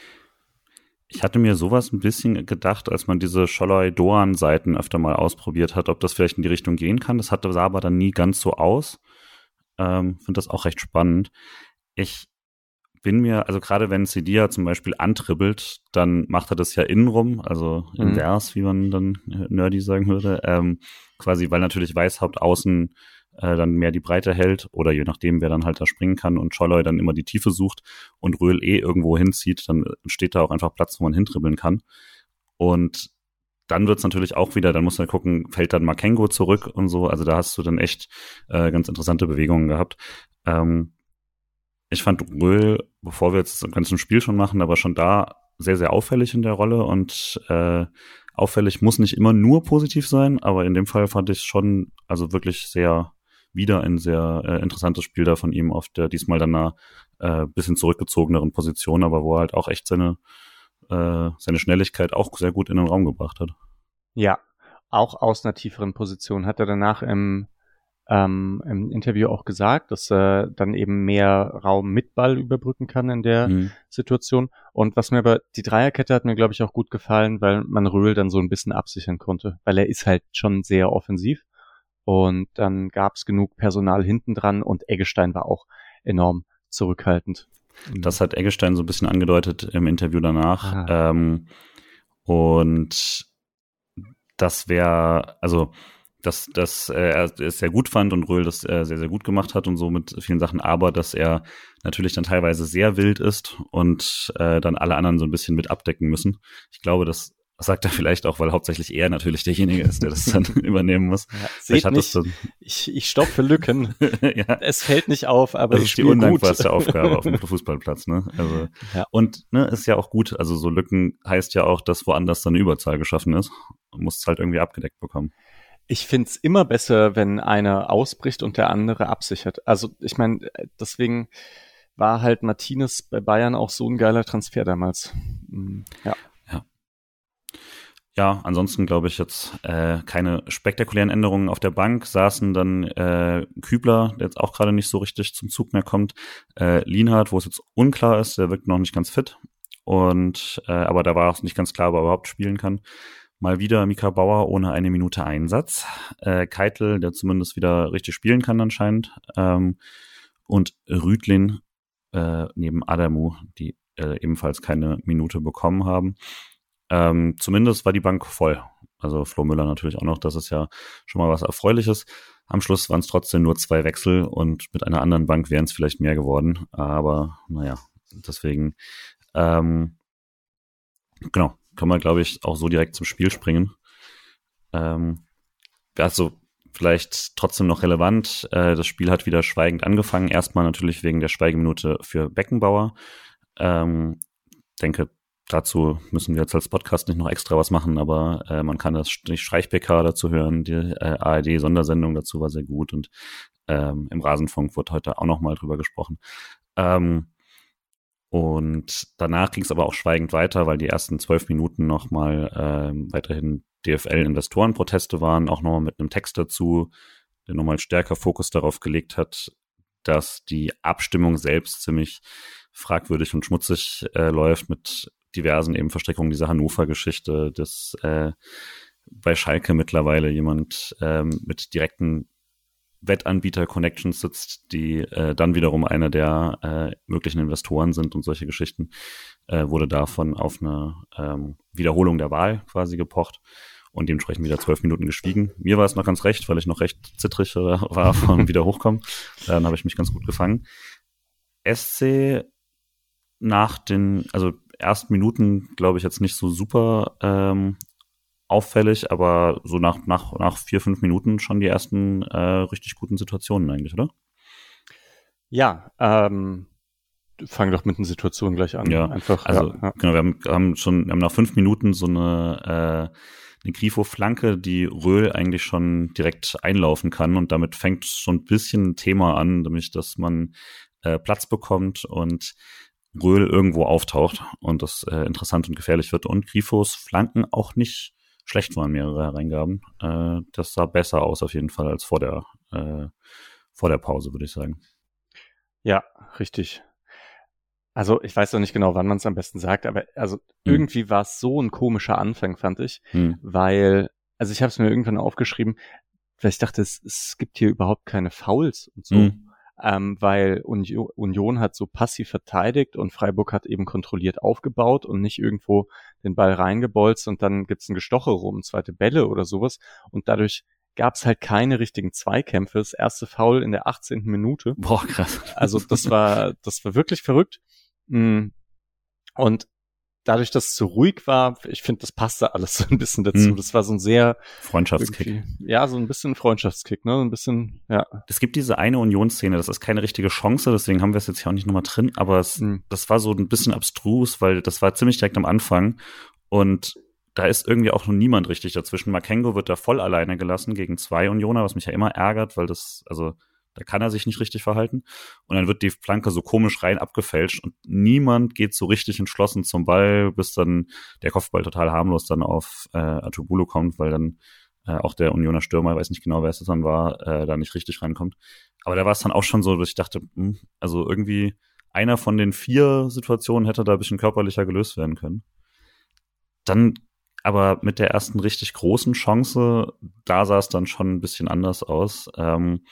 Ich hatte mir sowas ein bisschen gedacht, als man diese Scholloy-Doan-Seiten öfter mal ausprobiert hat, ob das vielleicht in die Richtung gehen kann. Das hatte sah aber dann nie ganz so aus. Ähm, Finde das auch recht spannend. Ich bin mir, also gerade wenn Cedia zum Beispiel antribbelt, dann macht er das ja innenrum, also mhm. invers, wie man dann nerdy sagen würde. Ähm, quasi, weil natürlich Weißhaupt außen äh, dann mehr die Breite hält oder je nachdem, wer dann halt da springen kann und Scholloy dann immer die Tiefe sucht und Röhl eh irgendwo hinzieht, dann steht da auch einfach Platz, wo man hintribbeln kann. Und dann wird's natürlich auch wieder, dann muss man gucken, fällt dann Makengo zurück und so. Also da hast du dann echt äh, ganz interessante Bewegungen gehabt. Ähm, ich fand Röhl, bevor wir jetzt das ganze Spiel schon machen, aber schon da sehr, sehr auffällig in der Rolle und äh, auffällig muss nicht immer nur positiv sein, aber in dem Fall fand ich schon, also wirklich sehr wieder ein sehr äh, interessantes Spiel da von ihm auf der diesmal dann einer äh, bisschen zurückgezogeneren Position, aber wo er halt auch echt seine äh, seine Schnelligkeit auch sehr gut in den Raum gebracht hat. Ja, auch aus einer tieferen Position hat er danach im ähm, im Interview auch gesagt, dass er dann eben mehr Raum mit Ball überbrücken kann in der mhm. Situation. Und was mir aber, die Dreierkette hat mir, glaube ich, auch gut gefallen, weil man Röhl dann so ein bisschen absichern konnte, weil er ist halt schon sehr offensiv. Und dann gab es genug Personal hinten dran und Eggestein war auch enorm zurückhaltend. Das hat Eggestein so ein bisschen angedeutet im Interview danach. Ah. Ähm, und das wäre, also dass, dass äh, er es sehr gut fand und Röhl das äh, sehr, sehr gut gemacht hat und so mit vielen Sachen, aber dass er natürlich dann teilweise sehr wild ist und äh, dann alle anderen so ein bisschen mit abdecken müssen. Ich glaube, das sagt er vielleicht auch, weil hauptsächlich er natürlich derjenige ist, der das dann übernehmen muss. Ja, seht nicht, ich, ich stopfe Lücken. ja. Es fällt nicht auf, aber das ist die undankbarste Aufgabe auf dem Fußballplatz. Ne? Also, ja. Und ne, ist ja auch gut. Also so Lücken heißt ja auch, dass woanders dann eine Überzahl geschaffen ist. Muss es halt irgendwie abgedeckt bekommen. Ich find's immer besser, wenn einer ausbricht und der andere absichert. Also ich meine, deswegen war halt Martinez bei Bayern auch so ein geiler Transfer damals. Mhm. Ja. Ja, ja ansonsten glaube ich jetzt äh, keine spektakulären Änderungen auf der Bank. Saßen dann äh, Kübler, der jetzt auch gerade nicht so richtig zum Zug mehr kommt. Äh, Lienhardt, wo es jetzt unklar ist, der wirkt noch nicht ganz fit. Und äh, aber da war auch nicht ganz klar, ob er überhaupt spielen kann. Mal wieder Mika Bauer ohne eine Minute Einsatz. Äh, Keitel, der zumindest wieder richtig spielen kann anscheinend. Ähm, und Rüdlin äh, neben Adamu, die äh, ebenfalls keine Minute bekommen haben. Ähm, zumindest war die Bank voll. Also Flo Müller natürlich auch noch, das ist ja schon mal was Erfreuliches. Am Schluss waren es trotzdem nur zwei Wechsel und mit einer anderen Bank wären es vielleicht mehr geworden. Aber naja, deswegen ähm, genau, kann man, glaube ich, auch so direkt zum Spiel springen. Ähm, also vielleicht trotzdem noch relevant. Äh, das Spiel hat wieder schweigend angefangen. Erstmal natürlich wegen der Schweigeminute für Beckenbauer. Ähm, denke, dazu müssen wir jetzt als Podcast nicht noch extra was machen, aber äh, man kann das die Streichbäcker dazu hören. Die äh, ARD-Sondersendung dazu war sehr gut und ähm, im Rasenfunk wurde heute auch noch mal drüber gesprochen. Ähm, und danach ging es aber auch schweigend weiter, weil die ersten zwölf Minuten nochmal ähm, weiterhin DFL-Investorenproteste waren, auch nochmal mit einem Text dazu, der nochmal stärker Fokus darauf gelegt hat, dass die Abstimmung selbst ziemlich fragwürdig und schmutzig äh, läuft mit diversen eben Verstrickungen dieser Hannover-Geschichte, dass äh, bei Schalke mittlerweile jemand ähm, mit direkten Wettanbieter-Connections sitzt, die äh, dann wiederum einer der äh, möglichen Investoren sind und solche Geschichten, äh, wurde davon auf eine ähm, Wiederholung der Wahl quasi gepocht und dementsprechend wieder zwölf Minuten geschwiegen. Mir war es noch ganz recht, weil ich noch recht zittrig äh, war vom wieder hochkommen. Dann habe ich mich ganz gut gefangen. SC nach den, also ersten Minuten, glaube ich, jetzt nicht so super ähm, auffällig, aber so nach, nach, nach vier, fünf Minuten schon die ersten äh, richtig guten Situationen eigentlich, oder? Ja, ähm, fang doch mit den Situationen gleich an. Ja, einfach. Also, ja, ja. genau, wir haben, haben schon, wir haben nach fünf Minuten so eine, äh, eine Grifo-Flanke, die Röhl eigentlich schon direkt einlaufen kann und damit fängt schon ein bisschen ein Thema an, nämlich, dass man äh, Platz bekommt und Röhl irgendwo auftaucht und das äh, interessant und gefährlich wird und Grifos Flanken auch nicht schlecht waren mehrere Hereingaben. Äh, das sah besser aus auf jeden Fall als vor der, äh, vor der Pause, würde ich sagen. Ja, richtig. Also ich weiß noch nicht genau, wann man es am besten sagt, aber also hm. irgendwie war es so ein komischer Anfang, fand ich, hm. weil, also ich habe es mir irgendwann aufgeschrieben, weil ich dachte, es, es gibt hier überhaupt keine Fouls und so. Hm ähm, weil Union, Union hat so passiv verteidigt und Freiburg hat eben kontrolliert aufgebaut und nicht irgendwo den Ball reingebolzt und dann gibt's ein Gestoche rum, zweite Bälle oder sowas und dadurch gab es halt keine richtigen Zweikämpfe. Das erste Foul in der 18. Minute. Boah, krass. Also das war, das war wirklich verrückt. Mm. Und dadurch, dass es so ruhig war, ich finde, das passte alles so ein bisschen dazu. Hm. Das war so ein sehr Freundschaftskick. Ja, so ein bisschen Freundschaftskick, ne? Ein bisschen, ja. Es gibt diese eine Unionsszene, das ist keine richtige Chance, deswegen haben wir es jetzt hier auch nicht nochmal drin, aber es, hm. das war so ein bisschen abstrus, weil das war ziemlich direkt am Anfang und da ist irgendwie auch noch niemand richtig dazwischen. Makengo wird da voll alleine gelassen gegen zwei Unioner, was mich ja immer ärgert, weil das, also da kann er sich nicht richtig verhalten. Und dann wird die Flanke so komisch rein abgefälscht und niemand geht so richtig entschlossen zum Ball, bis dann der Kopfball total harmlos dann auf äh, Atubulu kommt, weil dann äh, auch der Unioner Stürmer, ich weiß nicht genau, wer es dann war, äh, da nicht richtig reinkommt. Aber da war es dann auch schon so, dass ich dachte, mh, hm, also irgendwie einer von den vier Situationen hätte da ein bisschen körperlicher gelöst werden können. Dann aber mit der ersten richtig großen Chance, da sah es dann schon ein bisschen anders aus. Ähm,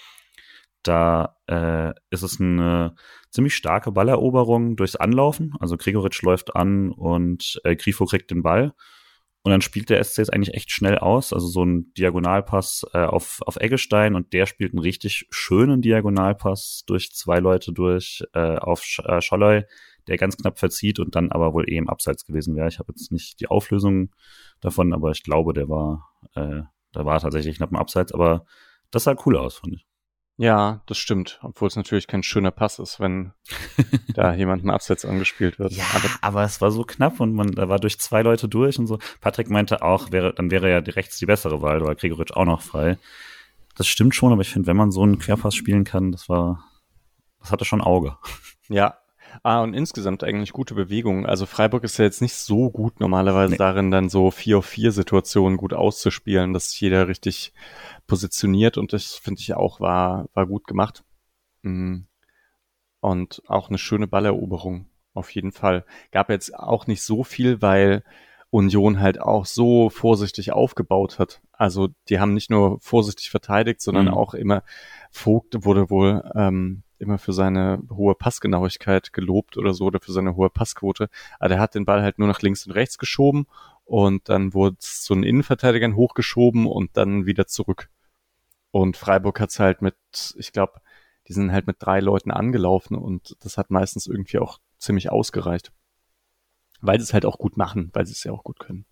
da äh, ist es eine ziemlich starke Balleroberung durchs Anlaufen. Also Gregoritsch läuft an und äh, Grifo kriegt den Ball. Und dann spielt der SC es eigentlich echt schnell aus. Also so ein Diagonalpass äh, auf, auf Eggestein und der spielt einen richtig schönen Diagonalpass durch zwei Leute durch äh, auf Sch äh, Scholloy, der ganz knapp verzieht und dann aber wohl eh im Abseits gewesen wäre. Ich habe jetzt nicht die Auflösung davon, aber ich glaube, der war, äh, da war tatsächlich knapp im Abseits. Aber das sah cool aus, fand ich. Ja, das stimmt. Obwohl es natürlich kein schöner Pass ist, wenn da jemand ein Abseits angespielt wird. Ja, aber, aber, es war so knapp und man, da war durch zwei Leute durch und so. Patrick meinte auch, wäre, dann wäre ja rechts die bessere Wahl, da war Gregoritsch auch noch frei. Das stimmt schon, aber ich finde, wenn man so einen Querpass spielen kann, das war, das hatte schon Auge. Ja, Ah, und insgesamt eigentlich gute Bewegungen. Also Freiburg ist ja jetzt nicht so gut normalerweise nee. darin, dann so 4 auf 4 Situationen gut auszuspielen, dass jeder richtig positioniert und das finde ich auch war, war gut gemacht. Mhm. Und auch eine schöne Balleroberung auf jeden Fall. Gab jetzt auch nicht so viel, weil Union halt auch so vorsichtig aufgebaut hat. Also die haben nicht nur vorsichtig verteidigt, sondern mhm. auch immer Vogt wurde wohl ähm, immer für seine hohe Passgenauigkeit gelobt oder so oder für seine hohe Passquote. Aber der hat den Ball halt nur nach links und rechts geschoben und dann wurde es zu den Innenverteidigern hochgeschoben und dann wieder zurück. Und Freiburg hat's halt mit, ich glaube, die sind halt mit drei Leuten angelaufen und das hat meistens irgendwie auch ziemlich ausgereicht. Weil sie es halt auch gut machen, weil sie es ja auch gut können.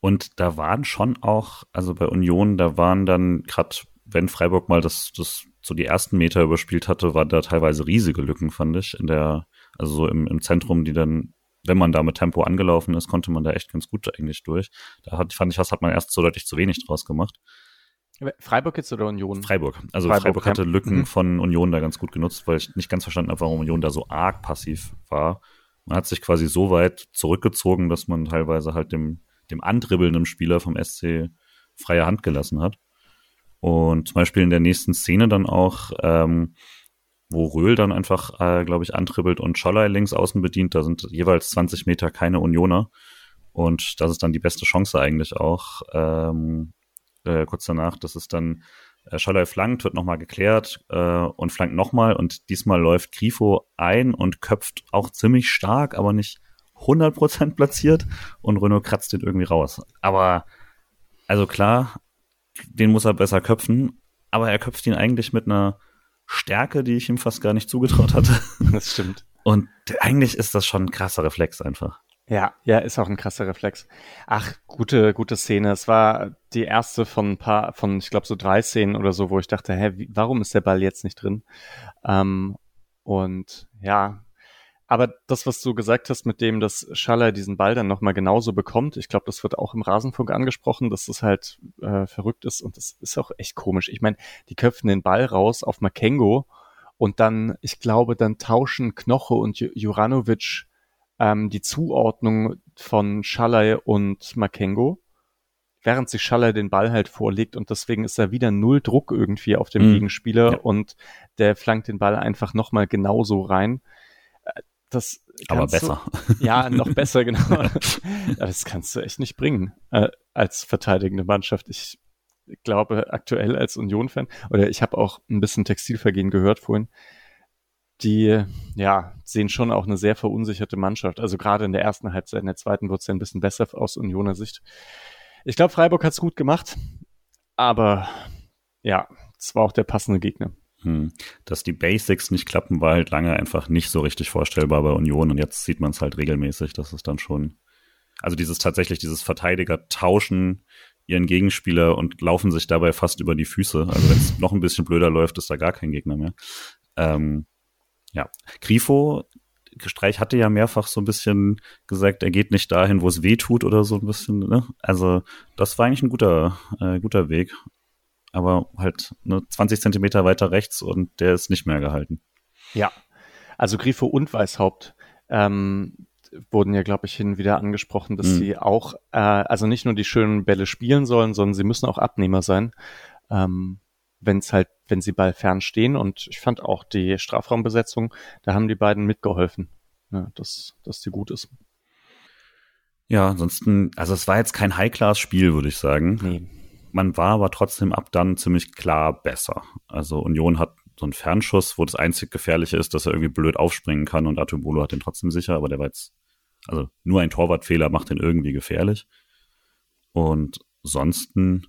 Und da waren schon auch, also bei Union, da waren dann gerade, wenn Freiburg mal das, das so die ersten Meter überspielt hatte, waren da teilweise riesige Lücken, fand ich, in der, also so im, im Zentrum, die dann, wenn man da mit Tempo angelaufen ist, konnte man da echt ganz gut eigentlich durch. Da hat, fand ich, was hat man erst so deutlich zu wenig draus gemacht. Freiburg jetzt oder Union? Freiburg. Also Freiburg, Freiburg hatte Lücken mhm. von Union da ganz gut genutzt, weil ich nicht ganz verstanden habe, warum Union da so arg passiv war. Man hat sich quasi so weit zurückgezogen, dass man teilweise halt dem, dem andribbelnden Spieler vom SC freie Hand gelassen hat. Und zum Beispiel in der nächsten Szene dann auch, ähm, wo Röhl dann einfach, äh, glaube ich, antribbelt und Scholler links außen bedient, da sind jeweils 20 Meter keine Unioner. Und das ist dann die beste Chance eigentlich auch. Ähm, äh, kurz danach. Das ist dann äh, Scholloy flankt, wird nochmal geklärt äh, und flankt nochmal und diesmal läuft Grifo ein und köpft auch ziemlich stark, aber nicht 100% platziert und Renault kratzt den irgendwie raus. Aber, also klar, den muss er besser köpfen, aber er köpft ihn eigentlich mit einer Stärke, die ich ihm fast gar nicht zugetraut hatte. Das stimmt. Und eigentlich ist das schon ein krasser Reflex einfach. Ja, ja, ist auch ein krasser Reflex. Ach, gute, gute Szene. Es war die erste von ein paar, von, ich glaube, so drei Szenen oder so, wo ich dachte, hä, wie, warum ist der Ball jetzt nicht drin? Ähm, und ja, aber das, was du gesagt hast, mit dem, dass Schaller diesen Ball dann nochmal genauso bekommt, ich glaube, das wird auch im Rasenfunk angesprochen, dass das halt äh, verrückt ist und das ist auch echt komisch. Ich meine, die köpfen den Ball raus auf Makengo und dann, ich glaube, dann tauschen Knoche und Juranovic ähm, die Zuordnung von Schalay und Makengo, während sich Schalay den Ball halt vorlegt und deswegen ist da wieder null Druck irgendwie auf dem mhm. Gegenspieler ja. und der flankt den Ball einfach nochmal genauso rein. Das aber besser. Du, ja, noch besser, genau. das kannst du echt nicht bringen äh, als verteidigende Mannschaft. Ich glaube aktuell als Union-Fan, oder ich habe auch ein bisschen Textilvergehen gehört vorhin, die ja sehen schon auch eine sehr verunsicherte Mannschaft. Also gerade in der ersten Halbzeit, in der zweiten wird es ja ein bisschen besser aus Unioner Sicht. Ich glaube, Freiburg hat es gut gemacht. aber ja, es war auch der passende Gegner. Hm. Dass die Basics nicht klappen, war halt lange einfach nicht so richtig vorstellbar bei Union und jetzt sieht man es halt regelmäßig, dass es dann schon, also dieses tatsächlich dieses Verteidiger tauschen ihren Gegenspieler und laufen sich dabei fast über die Füße. Also wenn es noch ein bisschen blöder läuft, ist da gar kein Gegner mehr. Ähm, ja, Grifo Streich hatte ja mehrfach so ein bisschen gesagt, er geht nicht dahin, wo es weh tut oder so ein bisschen. Ne? Also das war eigentlich ein guter, äh, guter Weg. Aber halt ne, 20 Zentimeter weiter rechts und der ist nicht mehr gehalten. Ja, also Grifo und Weißhaupt ähm, wurden ja, glaube ich, hin und wieder angesprochen, dass mhm. sie auch, äh, also nicht nur die schönen Bälle spielen sollen, sondern sie müssen auch Abnehmer sein. Ähm, wenn es halt, wenn sie Ball fern stehen. Und ich fand auch die Strafraumbesetzung, da haben die beiden mitgeholfen, ja, dass, dass die gut ist. Ja, ansonsten, also es war jetzt kein High-Class-Spiel, würde ich sagen. Nee. Man war aber trotzdem ab dann ziemlich klar besser. Also Union hat so einen Fernschuss, wo das einzig Gefährliche ist, dass er irgendwie blöd aufspringen kann und Atubolo hat den trotzdem sicher, aber der war jetzt, also nur ein Torwartfehler macht den irgendwie gefährlich. Und ansonsten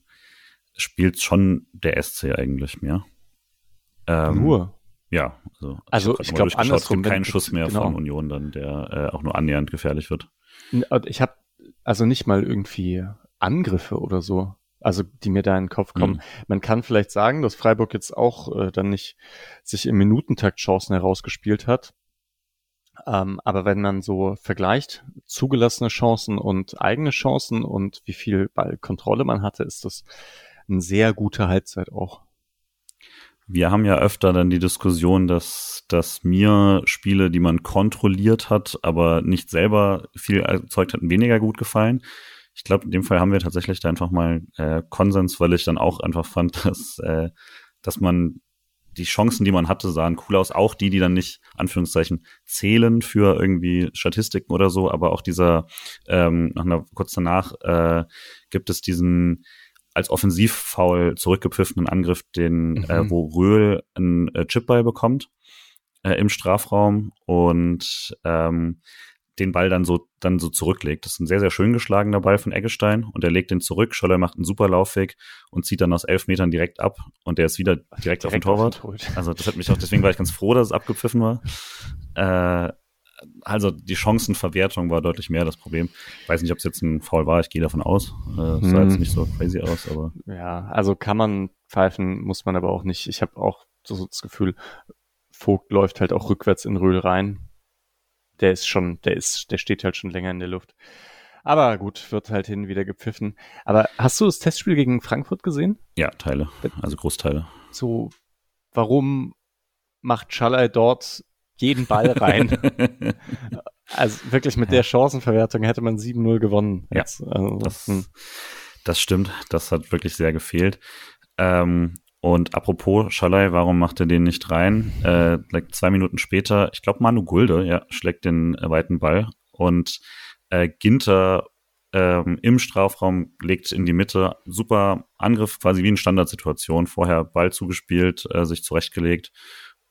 spielt schon der SC eigentlich mehr. Ähm, nur? Ja, also, also ich, ich glaube andersrum. Es gibt keinen Schuss mehr genau. von Union dann, der äh, auch nur annähernd gefährlich wird. Ich habe also nicht mal irgendwie Angriffe oder so, also die mir da in den Kopf kommen. Mhm. Man kann vielleicht sagen, dass Freiburg jetzt auch äh, dann nicht sich im Minutentakt Chancen herausgespielt hat. Ähm, aber wenn man so vergleicht, zugelassene Chancen und eigene Chancen und wie viel Ballkontrolle man hatte, ist das eine sehr gute Halbzeit auch. Wir haben ja öfter dann die Diskussion, dass, dass mir Spiele, die man kontrolliert hat, aber nicht selber viel erzeugt hatten, weniger gut gefallen. Ich glaube, in dem Fall haben wir tatsächlich da einfach mal äh, Konsens, weil ich dann auch einfach fand, dass, äh, dass man die Chancen, die man hatte, sahen cool aus. Auch die, die dann nicht, Anführungszeichen, zählen für irgendwie Statistiken oder so, aber auch dieser, ähm, nach einer, kurz danach, äh, gibt es diesen, als Offensivfoul zurückgepfiffenen Angriff, den, äh, mhm. äh, wo Röhl einen äh, Chipball bekommt äh, im Strafraum und ähm, den Ball dann so dann so zurücklegt. Das ist ein sehr, sehr schön geschlagener Ball von Eggestein und er legt den zurück. Scholler macht einen super Laufweg und zieht dann aus elf Metern direkt ab und der ist wieder direkt, direkt auf dem Torwart. Auf also das hat mich auch, deswegen war ich ganz froh, dass es abgepfiffen war. Äh, also die Chancenverwertung war deutlich mehr das Problem. Ich weiß nicht, ob es jetzt ein Foul war, ich gehe davon aus. Äh, hm. sah jetzt nicht so crazy aus, aber. Ja, also kann man pfeifen, muss man aber auch nicht. Ich habe auch so das Gefühl, Vogt läuft halt auch rückwärts in Röhl rein. Der ist schon, der ist, der steht halt schon länger in der Luft. Aber gut, wird halt hin wieder gepfiffen. Aber hast du das Testspiel gegen Frankfurt gesehen? Ja, Teile, also Großteile. So, warum macht Schallei dort jeden Ball rein. also wirklich mit der Chancenverwertung hätte man 7-0 gewonnen. Ja, also, das, hm. das stimmt. Das hat wirklich sehr gefehlt. Ähm, und apropos Schalai, warum macht er den nicht rein? Äh, like zwei Minuten später, ich glaube Manu Gulde, ja, schlägt den weiten Ball und äh, Ginter ähm, im Strafraum legt in die Mitte super Angriff, quasi wie in Standardsituation. Vorher Ball zugespielt, äh, sich zurechtgelegt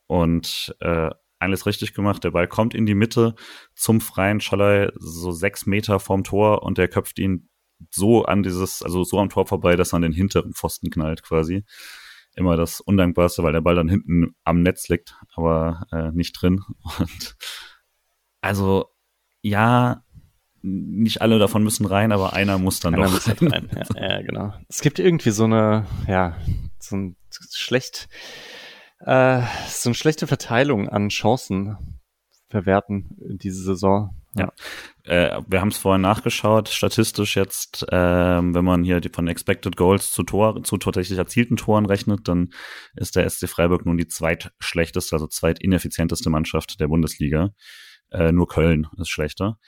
und äh, alles richtig gemacht. Der Ball kommt in die Mitte zum freien Schallei, so sechs Meter vorm Tor und der köpft ihn so an dieses, also so am Tor vorbei, dass er an den hinteren Pfosten knallt quasi. Immer das Undankbarste, weil der Ball dann hinten am Netz liegt, aber äh, nicht drin. Und also ja, nicht alle davon müssen rein, aber einer muss dann einer doch halt rein. Ja, ja, genau. Es gibt irgendwie so eine, ja, so ein schlecht äh, so eine schlechte Verteilung an Chancen verwerten diese Saison. Ja, ja. Äh, wir haben es vorhin nachgeschaut, statistisch jetzt, äh, wenn man hier die von Expected Goals zu Tor, zu tatsächlich erzielten Toren rechnet, dann ist der SC Freiburg nun die zweitschlechteste, also zweitineffizienteste Mannschaft der Bundesliga. Äh, nur Köln ist schlechter.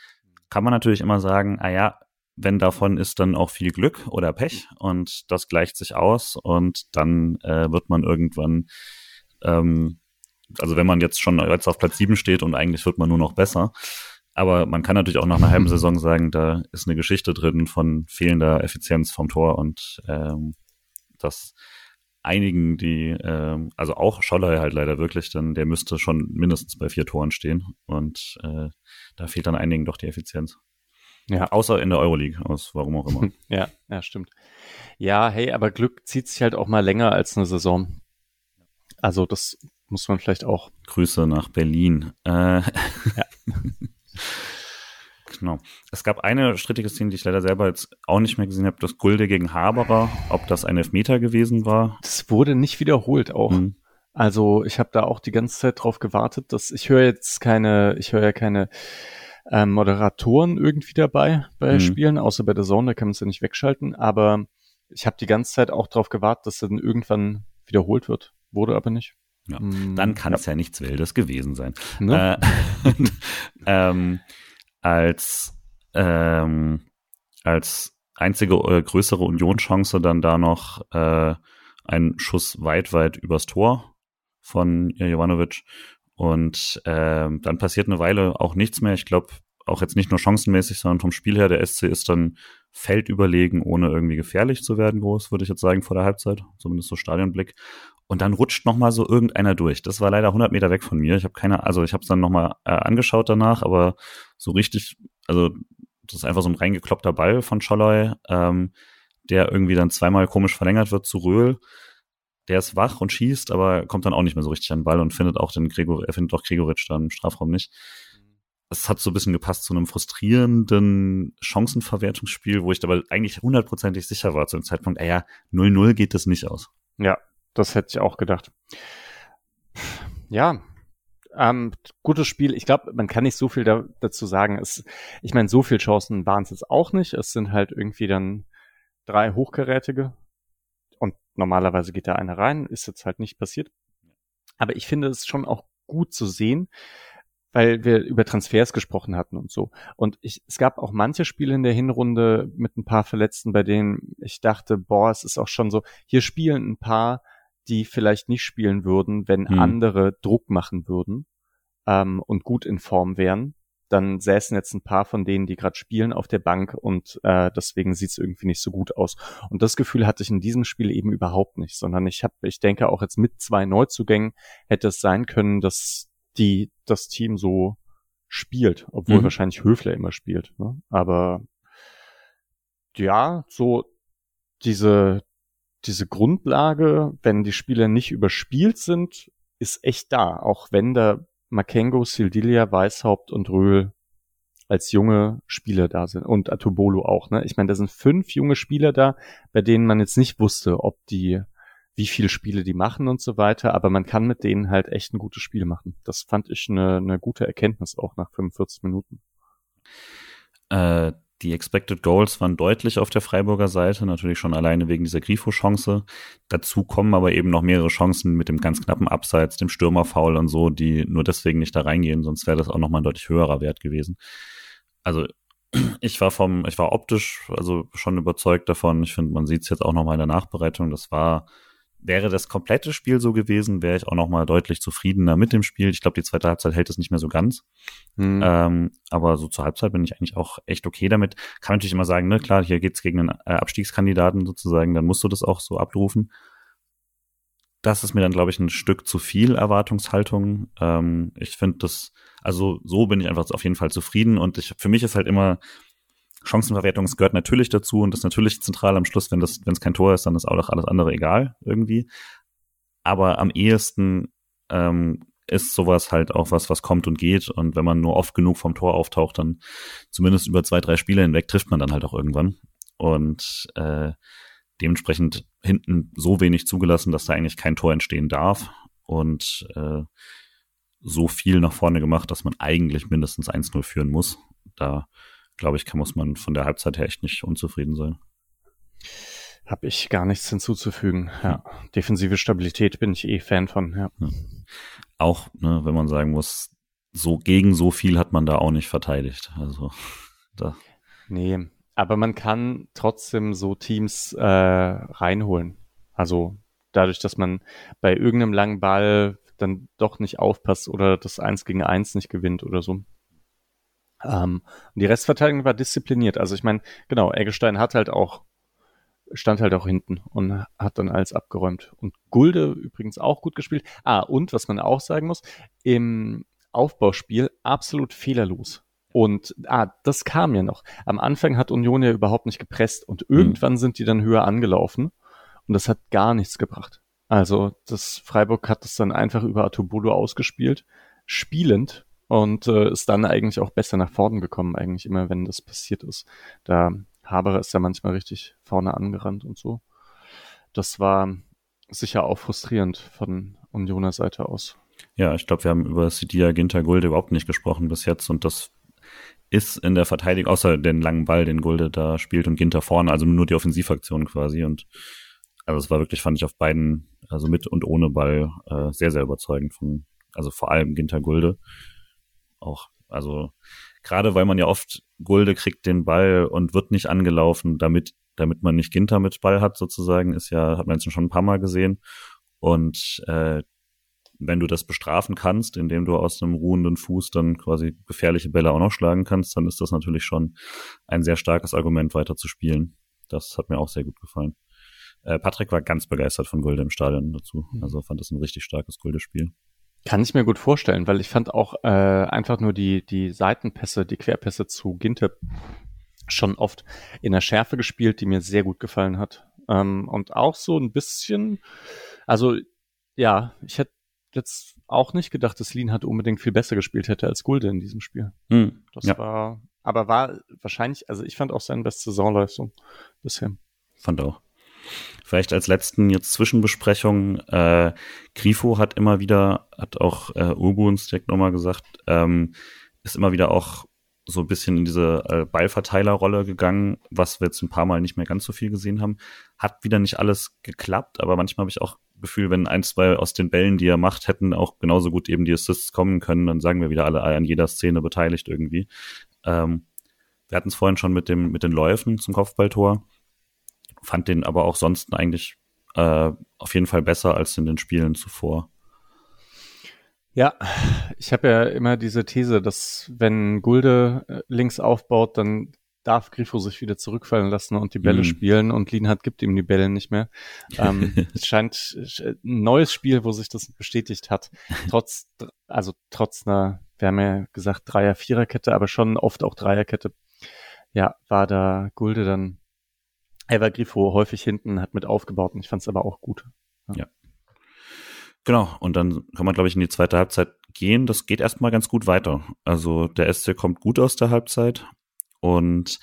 Kann man natürlich immer sagen, ah ja, wenn davon ist dann auch viel Glück oder Pech und das gleicht sich aus und dann äh, wird man irgendwann ähm, also wenn man jetzt schon jetzt auf Platz 7 steht und eigentlich wird man nur noch besser. Aber man kann natürlich auch nach einer halben Saison sagen, da ist eine Geschichte drin von fehlender Effizienz vom Tor und ähm, dass einigen, die, ähm, also auch Scholler halt leider wirklich, dann der müsste schon mindestens bei vier Toren stehen und äh, da fehlt dann einigen doch die Effizienz. Ja. Außer in der Euroleague, aus warum auch immer. ja, ja, stimmt. Ja, hey, aber Glück zieht sich halt auch mal länger als eine Saison. Also das muss man vielleicht auch. Grüße nach Berlin. Äh, ja. genau. Es gab eine strittige Szene, die ich leider selber jetzt auch nicht mehr gesehen habe, das Gulde gegen Haberer, ob das ein Elfmeter gewesen war. Das wurde nicht wiederholt auch. Mhm. Also ich habe da auch die ganze Zeit drauf gewartet, dass ich höre jetzt keine, ich höre ja keine ähm, Moderatoren irgendwie dabei bei mhm. Spielen, außer bei der Zone, da kann man es ja nicht wegschalten, aber ich habe die ganze Zeit auch darauf gewartet, dass dann irgendwann wiederholt wird. Wurde aber nicht. Ja, mm, dann kann es ja. ja. nichts Wildes gewesen sein. Ne? Äh, ähm, als, ähm, als einzige äh, größere Unionschance dann da noch äh, ein Schuss weit, weit übers Tor von Jovanovic. Und äh, dann passiert eine Weile auch nichts mehr. Ich glaube, auch jetzt nicht nur chancenmäßig, sondern vom Spiel her, der SC ist dann feldüberlegen, ohne irgendwie gefährlich zu werden, groß, würde ich jetzt sagen, vor der Halbzeit. Zumindest so Stadionblick. Und dann rutscht noch mal so irgendeiner durch. Das war leider 100 Meter weg von mir. Ich habe keine, also ich habe es dann noch mal äh, angeschaut danach, aber so richtig, also das ist einfach so ein reingekloppter Ball von Scholloy, ähm, der irgendwie dann zweimal komisch verlängert wird zu Röhl. Der ist wach und schießt, aber kommt dann auch nicht mehr so richtig an den Ball und findet auch den Gregor, er findet auch Gregoritsch dann im Strafraum nicht es hat so ein bisschen gepasst zu einem frustrierenden Chancenverwertungsspiel, wo ich aber eigentlich hundertprozentig sicher war zu dem Zeitpunkt, ey, ja, 0-0 geht das nicht aus. Ja, das hätte ich auch gedacht. Ja, ähm, gutes Spiel. Ich glaube, man kann nicht so viel da, dazu sagen. Es, ich meine, so viele Chancen waren es jetzt auch nicht. Es sind halt irgendwie dann drei hochkarätige. Und normalerweise geht da einer rein. Ist jetzt halt nicht passiert. Aber ich finde es schon auch gut zu sehen, weil wir über Transfers gesprochen hatten und so. Und ich, es gab auch manche Spiele in der Hinrunde mit ein paar Verletzten, bei denen ich dachte, boah, es ist auch schon so, hier spielen ein paar, die vielleicht nicht spielen würden, wenn hm. andere Druck machen würden ähm, und gut in Form wären. Dann säßen jetzt ein paar von denen, die gerade spielen, auf der Bank und äh, deswegen sieht es irgendwie nicht so gut aus. Und das Gefühl hatte ich in diesem Spiel eben überhaupt nicht, sondern ich habe, ich denke auch jetzt mit zwei Neuzugängen hätte es sein können, dass die das Team so spielt, obwohl mhm. wahrscheinlich Höfler immer spielt. Ne? Aber ja, so diese, diese Grundlage, wenn die Spieler nicht überspielt sind, ist echt da. Auch wenn da Makengo, Sildilia, Weishaupt und Röhl als junge Spieler da sind und Atubolo auch. Ne? Ich meine, da sind fünf junge Spieler da, bei denen man jetzt nicht wusste, ob die wie viele Spiele die machen und so weiter, aber man kann mit denen halt echt ein gutes Spiel machen. Das fand ich eine, eine gute Erkenntnis auch nach 45 Minuten. Äh, die Expected Goals waren deutlich auf der Freiburger Seite, natürlich schon alleine wegen dieser Grifo-Chance. Dazu kommen aber eben noch mehrere Chancen mit dem ganz knappen Abseits, dem Stürmerfoul und so, die nur deswegen nicht da reingehen, sonst wäre das auch nochmal ein deutlich höherer Wert gewesen. Also ich war vom, ich war optisch also schon überzeugt davon. Ich finde, man sieht es jetzt auch nochmal in der Nachbereitung. Das war Wäre das komplette Spiel so gewesen, wäre ich auch noch mal deutlich zufriedener mit dem Spiel. Ich glaube, die zweite Halbzeit hält es nicht mehr so ganz. Mhm. Ähm, aber so zur Halbzeit bin ich eigentlich auch echt okay damit. Kann natürlich immer sagen, ne, klar, hier geht's gegen einen äh, Abstiegskandidaten sozusagen, dann musst du das auch so abrufen. Das ist mir dann, glaube ich, ein Stück zu viel Erwartungshaltung. Ähm, ich finde das, also so bin ich einfach auf jeden Fall zufrieden und ich, für mich ist halt immer, Chancenverwertung gehört natürlich dazu und das ist natürlich zentral am Schluss, wenn das, wenn es kein Tor ist, dann ist auch alles andere egal irgendwie. Aber am ehesten ähm, ist sowas halt auch was, was kommt und geht. Und wenn man nur oft genug vom Tor auftaucht, dann zumindest über zwei, drei Spiele hinweg trifft man dann halt auch irgendwann. Und äh, dementsprechend hinten so wenig zugelassen, dass da eigentlich kein Tor entstehen darf. Und äh, so viel nach vorne gemacht, dass man eigentlich mindestens 1-0 führen muss. Da glaube ich, kann, muss man von der Halbzeit her echt nicht unzufrieden sein. Habe ich gar nichts hinzuzufügen. Ja, defensive Stabilität bin ich eh Fan von. Ja. ja. Auch, ne, wenn man sagen muss, so gegen so viel hat man da auch nicht verteidigt. Also da. Nee, aber man kann trotzdem so Teams äh, reinholen. Also dadurch, dass man bei irgendeinem langen Ball dann doch nicht aufpasst oder das Eins gegen Eins nicht gewinnt oder so. Ähm, und die Restverteidigung war diszipliniert. Also ich meine, genau, Eggestein hat halt auch, stand halt auch hinten und hat dann alles abgeräumt. Und Gulde übrigens auch gut gespielt. Ah, und was man auch sagen muss, im Aufbauspiel absolut fehlerlos. Und ah, das kam ja noch. Am Anfang hat Union ja überhaupt nicht gepresst und irgendwann mhm. sind die dann höher angelaufen und das hat gar nichts gebracht. Also das Freiburg hat das dann einfach über Atobolo ausgespielt, spielend und äh, ist dann eigentlich auch besser nach vorne gekommen, eigentlich immer, wenn das passiert ist. Da Haberer ist ja manchmal richtig vorne angerannt und so. Das war sicher auch frustrierend von Unioner Seite aus. Ja, ich glaube, wir haben über Sidia Ginter Gulde überhaupt nicht gesprochen bis jetzt und das ist in der Verteidigung, außer den langen Ball, den Gulde da spielt und Ginter vorne, also nur die Offensivaktion quasi und also es war wirklich, fand ich auf beiden, also mit und ohne Ball, äh, sehr, sehr überzeugend von, also vor allem Ginter Gulde. Auch, also gerade weil man ja oft Gulde kriegt den Ball und wird nicht angelaufen, damit, damit man nicht Ginter mit Ball hat, sozusagen, ist ja, hat man jetzt schon ein paar Mal gesehen. Und äh, wenn du das bestrafen kannst, indem du aus einem ruhenden Fuß dann quasi gefährliche Bälle auch noch schlagen kannst, dann ist das natürlich schon ein sehr starkes Argument, weiter zu spielen. Das hat mir auch sehr gut gefallen. Äh, Patrick war ganz begeistert von Gulde im Stadion dazu. Mhm. Also fand das ein richtig starkes Gulde-Spiel. Kann ich mir gut vorstellen, weil ich fand auch äh, einfach nur die, die Seitenpässe, die Querpässe zu Ginte schon oft in der Schärfe gespielt, die mir sehr gut gefallen hat. Ähm, und auch so ein bisschen, also ja, ich hätte jetzt auch nicht gedacht, dass Lean hat unbedingt viel besser gespielt hätte als Gulde in diesem Spiel. Hm, das ja. war, aber war wahrscheinlich, also ich fand auch seine beste Saisonleistung bisher. Fand auch. Vielleicht als letzten jetzt Zwischenbesprechung, äh, Grifo hat immer wieder, hat auch äh, Ubu uns direkt nochmal gesagt, ähm, ist immer wieder auch so ein bisschen in diese äh, Ballverteilerrolle gegangen, was wir jetzt ein paar Mal nicht mehr ganz so viel gesehen haben. Hat wieder nicht alles geklappt, aber manchmal habe ich auch Gefühl, wenn ein, zwei aus den Bällen, die er macht, hätten auch genauso gut eben die Assists kommen können, dann sagen wir wieder alle an jeder Szene beteiligt irgendwie. Ähm, wir hatten es vorhin schon mit dem mit den Läufen zum Kopfballtor fand den aber auch sonst eigentlich äh, auf jeden Fall besser als in den Spielen zuvor. Ja, ich habe ja immer diese These, dass wenn Gulde äh, links aufbaut, dann darf Grifo sich wieder zurückfallen lassen und die Bälle mm. spielen und Lienhardt gibt ihm die Bälle nicht mehr. Ähm, es scheint ein neues Spiel, wo sich das bestätigt hat. Trotz, also trotz einer, wir haben ja gesagt Dreier, Viererkette, aber schon oft auch Dreierkette. Ja, war da Gulde dann er war Grifo häufig hinten, hat mit aufgebaut und ich fand es aber auch gut. Ja. ja. Genau, und dann kann man, glaube ich, in die zweite Halbzeit gehen. Das geht erstmal ganz gut weiter. Also der SC kommt gut aus der Halbzeit und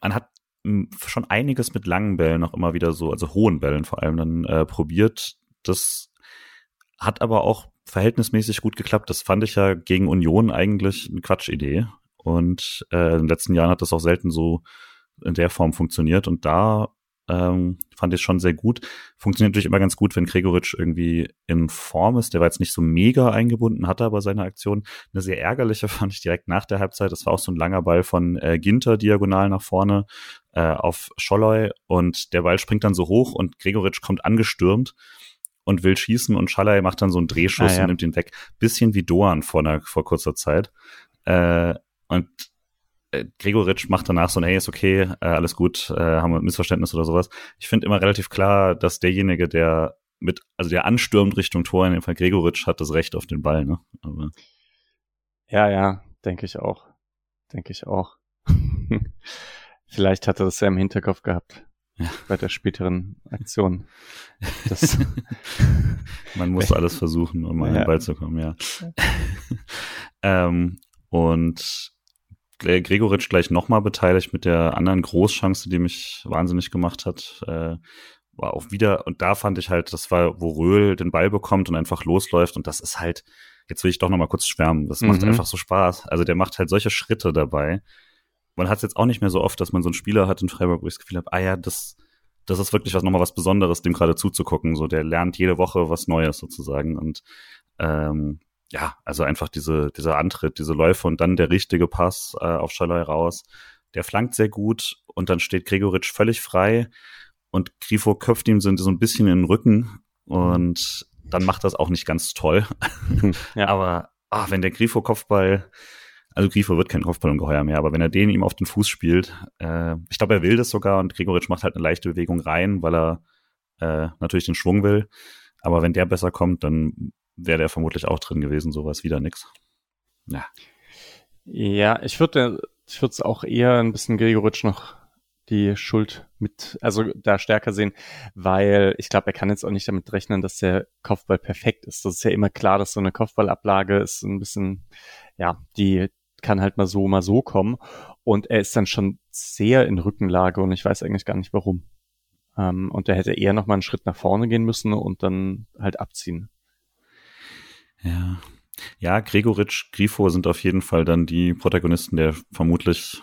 man hat hm, schon einiges mit langen Bällen auch immer wieder so, also hohen Bällen vor allem dann äh, probiert. Das hat aber auch verhältnismäßig gut geklappt. Das fand ich ja gegen Union eigentlich eine Quatschidee. Und äh, in den letzten Jahren hat das auch selten so in der Form funktioniert. Und da ähm, fand ich schon sehr gut. Funktioniert natürlich immer ganz gut, wenn Gregoritsch irgendwie in Form ist. Der war jetzt nicht so mega eingebunden, hatte aber seine Aktion. Eine sehr ärgerliche fand ich direkt nach der Halbzeit. Das war auch so ein langer Ball von äh, Ginter diagonal nach vorne äh, auf Scholloy und der Ball springt dann so hoch und Gregoritsch kommt angestürmt und will schießen und Schalay macht dann so einen Drehschuss ah, ja. und nimmt ihn weg. Bisschen wie Doan vor, einer, vor kurzer Zeit. Äh, und Gregoritsch macht danach so ein, hey, ist okay, äh, alles gut, äh, haben wir ein Missverständnis oder sowas. Ich finde immer relativ klar, dass derjenige, der mit, also der anstürmt Richtung Tor, in dem Fall Gregoritsch, hat das Recht auf den Ball, ne? Aber ja, ja, denke ich auch. Denke ich auch. Vielleicht hat er das ja im Hinterkopf gehabt. Ja. Bei der späteren Aktion. Man muss alles versuchen, um an den Ball zu kommen, ja. ähm, und Gregoritsch gleich nochmal beteiligt mit der anderen Großchance, die mich wahnsinnig gemacht hat. Äh, war auch wieder, und da fand ich halt, das war, wo Röhl den Ball bekommt und einfach losläuft. Und das ist halt, jetzt will ich doch nochmal kurz schwärmen. Das macht mhm. einfach so Spaß. Also der macht halt solche Schritte dabei. Man hat es jetzt auch nicht mehr so oft, dass man so einen Spieler hat in Freiburg, wo ich das Gefühl habe, ah ja, das, das ist wirklich was nochmal was Besonderes, dem gerade zuzugucken. So, der lernt jede Woche was Neues sozusagen. Und ähm, ja, also einfach diese, dieser Antritt, diese Läufe und dann der richtige Pass äh, auf Schalay raus. Der flankt sehr gut und dann steht Gregoritsch völlig frei und Grifo köpft ihm so, so ein bisschen in den Rücken und dann macht das auch nicht ganz toll. ja. Aber ach, wenn der Grifo Kopfball, also Grifo wird kein Kopfballungeheuer mehr, aber wenn er den ihm auf den Fuß spielt, äh, ich glaube, er will das sogar und Gregoritsch macht halt eine leichte Bewegung rein, weil er äh, natürlich den Schwung will. Aber wenn der besser kommt, dann wäre der vermutlich auch drin gewesen, sowas wieder nix. Ja. Ja, ich würde ich würde es auch eher ein bisschen Gregoritsch noch die Schuld mit, also da stärker sehen, weil ich glaube, er kann jetzt auch nicht damit rechnen, dass der Kopfball perfekt ist. Das ist ja immer klar, dass so eine Kopfballablage ist ein bisschen, ja, die kann halt mal so, mal so kommen. Und er ist dann schon sehr in Rückenlage und ich weiß eigentlich gar nicht warum. Ähm, und er hätte eher noch mal einen Schritt nach vorne gehen müssen und dann halt abziehen. Ja. Ja, Gregoritsch, Grifo sind auf jeden Fall dann die Protagonisten der vermutlich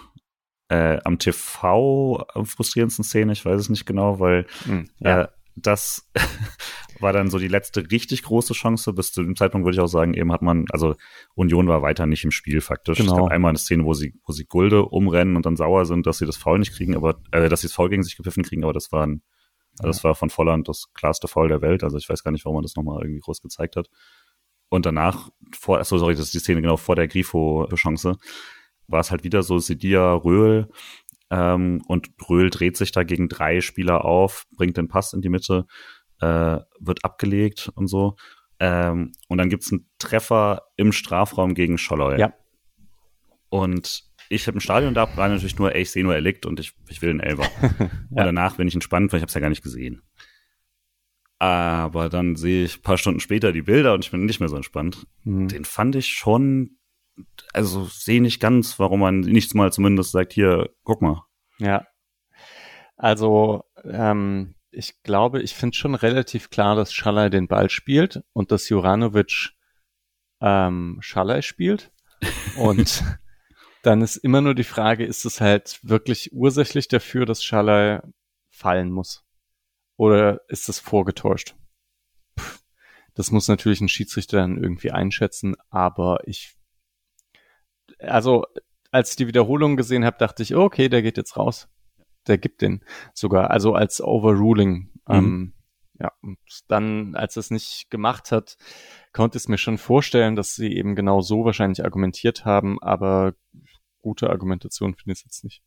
äh, am TV frustrierendsten Szene. Ich weiß es nicht genau, weil hm, ja. äh, das war dann so die letzte richtig große Chance. Bis zu dem Zeitpunkt würde ich auch sagen, eben hat man, also Union war weiter nicht im Spiel faktisch. Genau. Es gab einmal eine Szene, wo sie, wo sie Gulde umrennen und dann sauer sind, dass sie das Foul nicht kriegen, aber äh, dass sie das Foul gegen sich gepfiffen kriegen, aber das war ein, also das war von Volland das klarste Foul der Welt. Also ich weiß gar nicht, warum man das nochmal irgendwie groß gezeigt hat. Und danach, vor, achso, sorry, das ist die Szene genau vor der Grifo-Chance, war es halt wieder so Sidia Röhl, ähm, und Röhl dreht sich da gegen drei Spieler auf, bringt den Pass in die Mitte, äh, wird abgelegt und so. Ähm, und dann gibt's einen Treffer im Strafraum gegen Scholloy. Ja. Und ich habe im Stadion da war natürlich nur, ey, ich sehe nur, er liegt und ich, ich will einen Elber. ja. Und danach bin ich entspannt, weil ich habe es ja gar nicht gesehen. Aber dann sehe ich paar Stunden später die Bilder und ich bin nicht mehr so entspannt. Mhm. Den fand ich schon, also sehe nicht ganz, warum man nichts mal zumindest sagt, hier, guck mal. Ja. Also, ähm, ich glaube, ich finde schon relativ klar, dass Schalay den Ball spielt und dass Juranovic ähm, Schalay spielt. Und dann ist immer nur die Frage, ist es halt wirklich ursächlich dafür, dass Schalay fallen muss? Oder ist das vorgetäuscht? Puh, das muss natürlich ein Schiedsrichter dann irgendwie einschätzen, aber ich, also als ich die Wiederholung gesehen habe, dachte ich, okay, der geht jetzt raus. Der gibt den sogar, also als Overruling. Mhm. Ähm, ja, und dann, als es nicht gemacht hat, konnte es mir schon vorstellen, dass sie eben genau so wahrscheinlich argumentiert haben, aber gute Argumentation finde ich es jetzt nicht.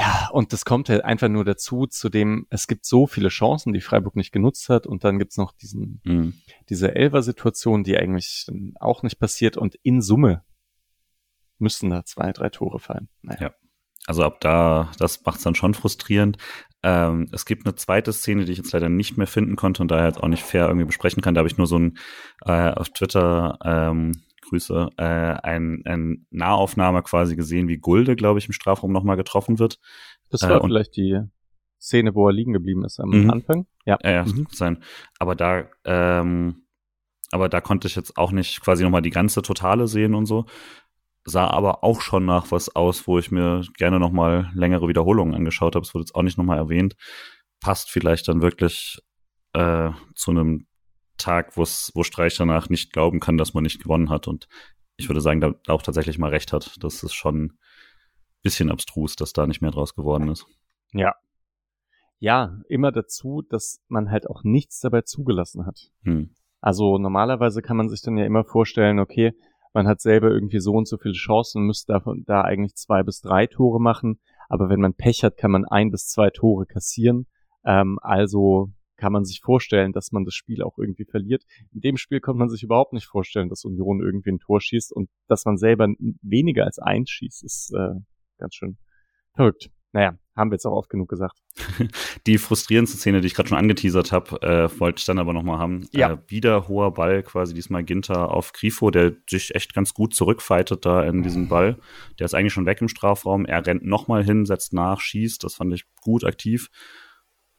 Ja, und das kommt halt einfach nur dazu, zu dem, es gibt so viele Chancen, die Freiburg nicht genutzt hat, und dann gibt's noch diesen, mhm. diese Elfer-Situation, die eigentlich auch nicht passiert, und in Summe müssten da zwei, drei Tore fallen. Naja. Ja. Also ab da, das macht's dann schon frustrierend. Ähm, es gibt eine zweite Szene, die ich jetzt leider nicht mehr finden konnte und daher jetzt auch nicht fair irgendwie besprechen kann. Da habe ich nur so ein äh, auf Twitter ähm, Grüße, äh, ein, ein Nahaufnahme quasi gesehen, wie Gulde, glaube ich, im Strafraum nochmal getroffen wird. Das war äh, vielleicht die Szene, wo er liegen geblieben ist am mhm. Anfang. Ja, ja, ja mhm. sein. Aber da, ähm, aber da konnte ich jetzt auch nicht quasi nochmal die ganze Totale sehen und so. Sah aber auch schon nach was aus, wo ich mir gerne nochmal längere Wiederholungen angeschaut habe. Es wurde jetzt auch nicht nochmal erwähnt. Passt vielleicht dann wirklich äh, zu einem Tag, wo Streich danach nicht glauben kann, dass man nicht gewonnen hat. Und ich würde sagen, da auch tatsächlich mal recht hat. Das ist schon ein bisschen abstrus, dass da nicht mehr draus geworden ist. Ja. Ja, immer dazu, dass man halt auch nichts dabei zugelassen hat. Hm. Also normalerweise kann man sich dann ja immer vorstellen, okay, man hat selber irgendwie so und so viele Chancen und müsste davon da eigentlich zwei bis drei Tore machen. Aber wenn man Pech hat, kann man ein bis zwei Tore kassieren. Ähm, also kann man sich vorstellen, dass man das Spiel auch irgendwie verliert. In dem Spiel konnte man sich überhaupt nicht vorstellen, dass Union irgendwie ein Tor schießt und dass man selber weniger als eins schießt, ist äh, ganz schön verrückt. Naja, haben wir jetzt auch oft genug gesagt. Die frustrierendste Szene, die ich gerade schon angeteasert habe, äh, wollte ich dann aber nochmal haben. Ja. Äh, wieder hoher Ball, quasi diesmal Ginter auf Grifo, der sich echt ganz gut zurückfightet da in diesem Ball. Der ist eigentlich schon weg im Strafraum. Er rennt nochmal hin, setzt nach, schießt. Das fand ich gut aktiv.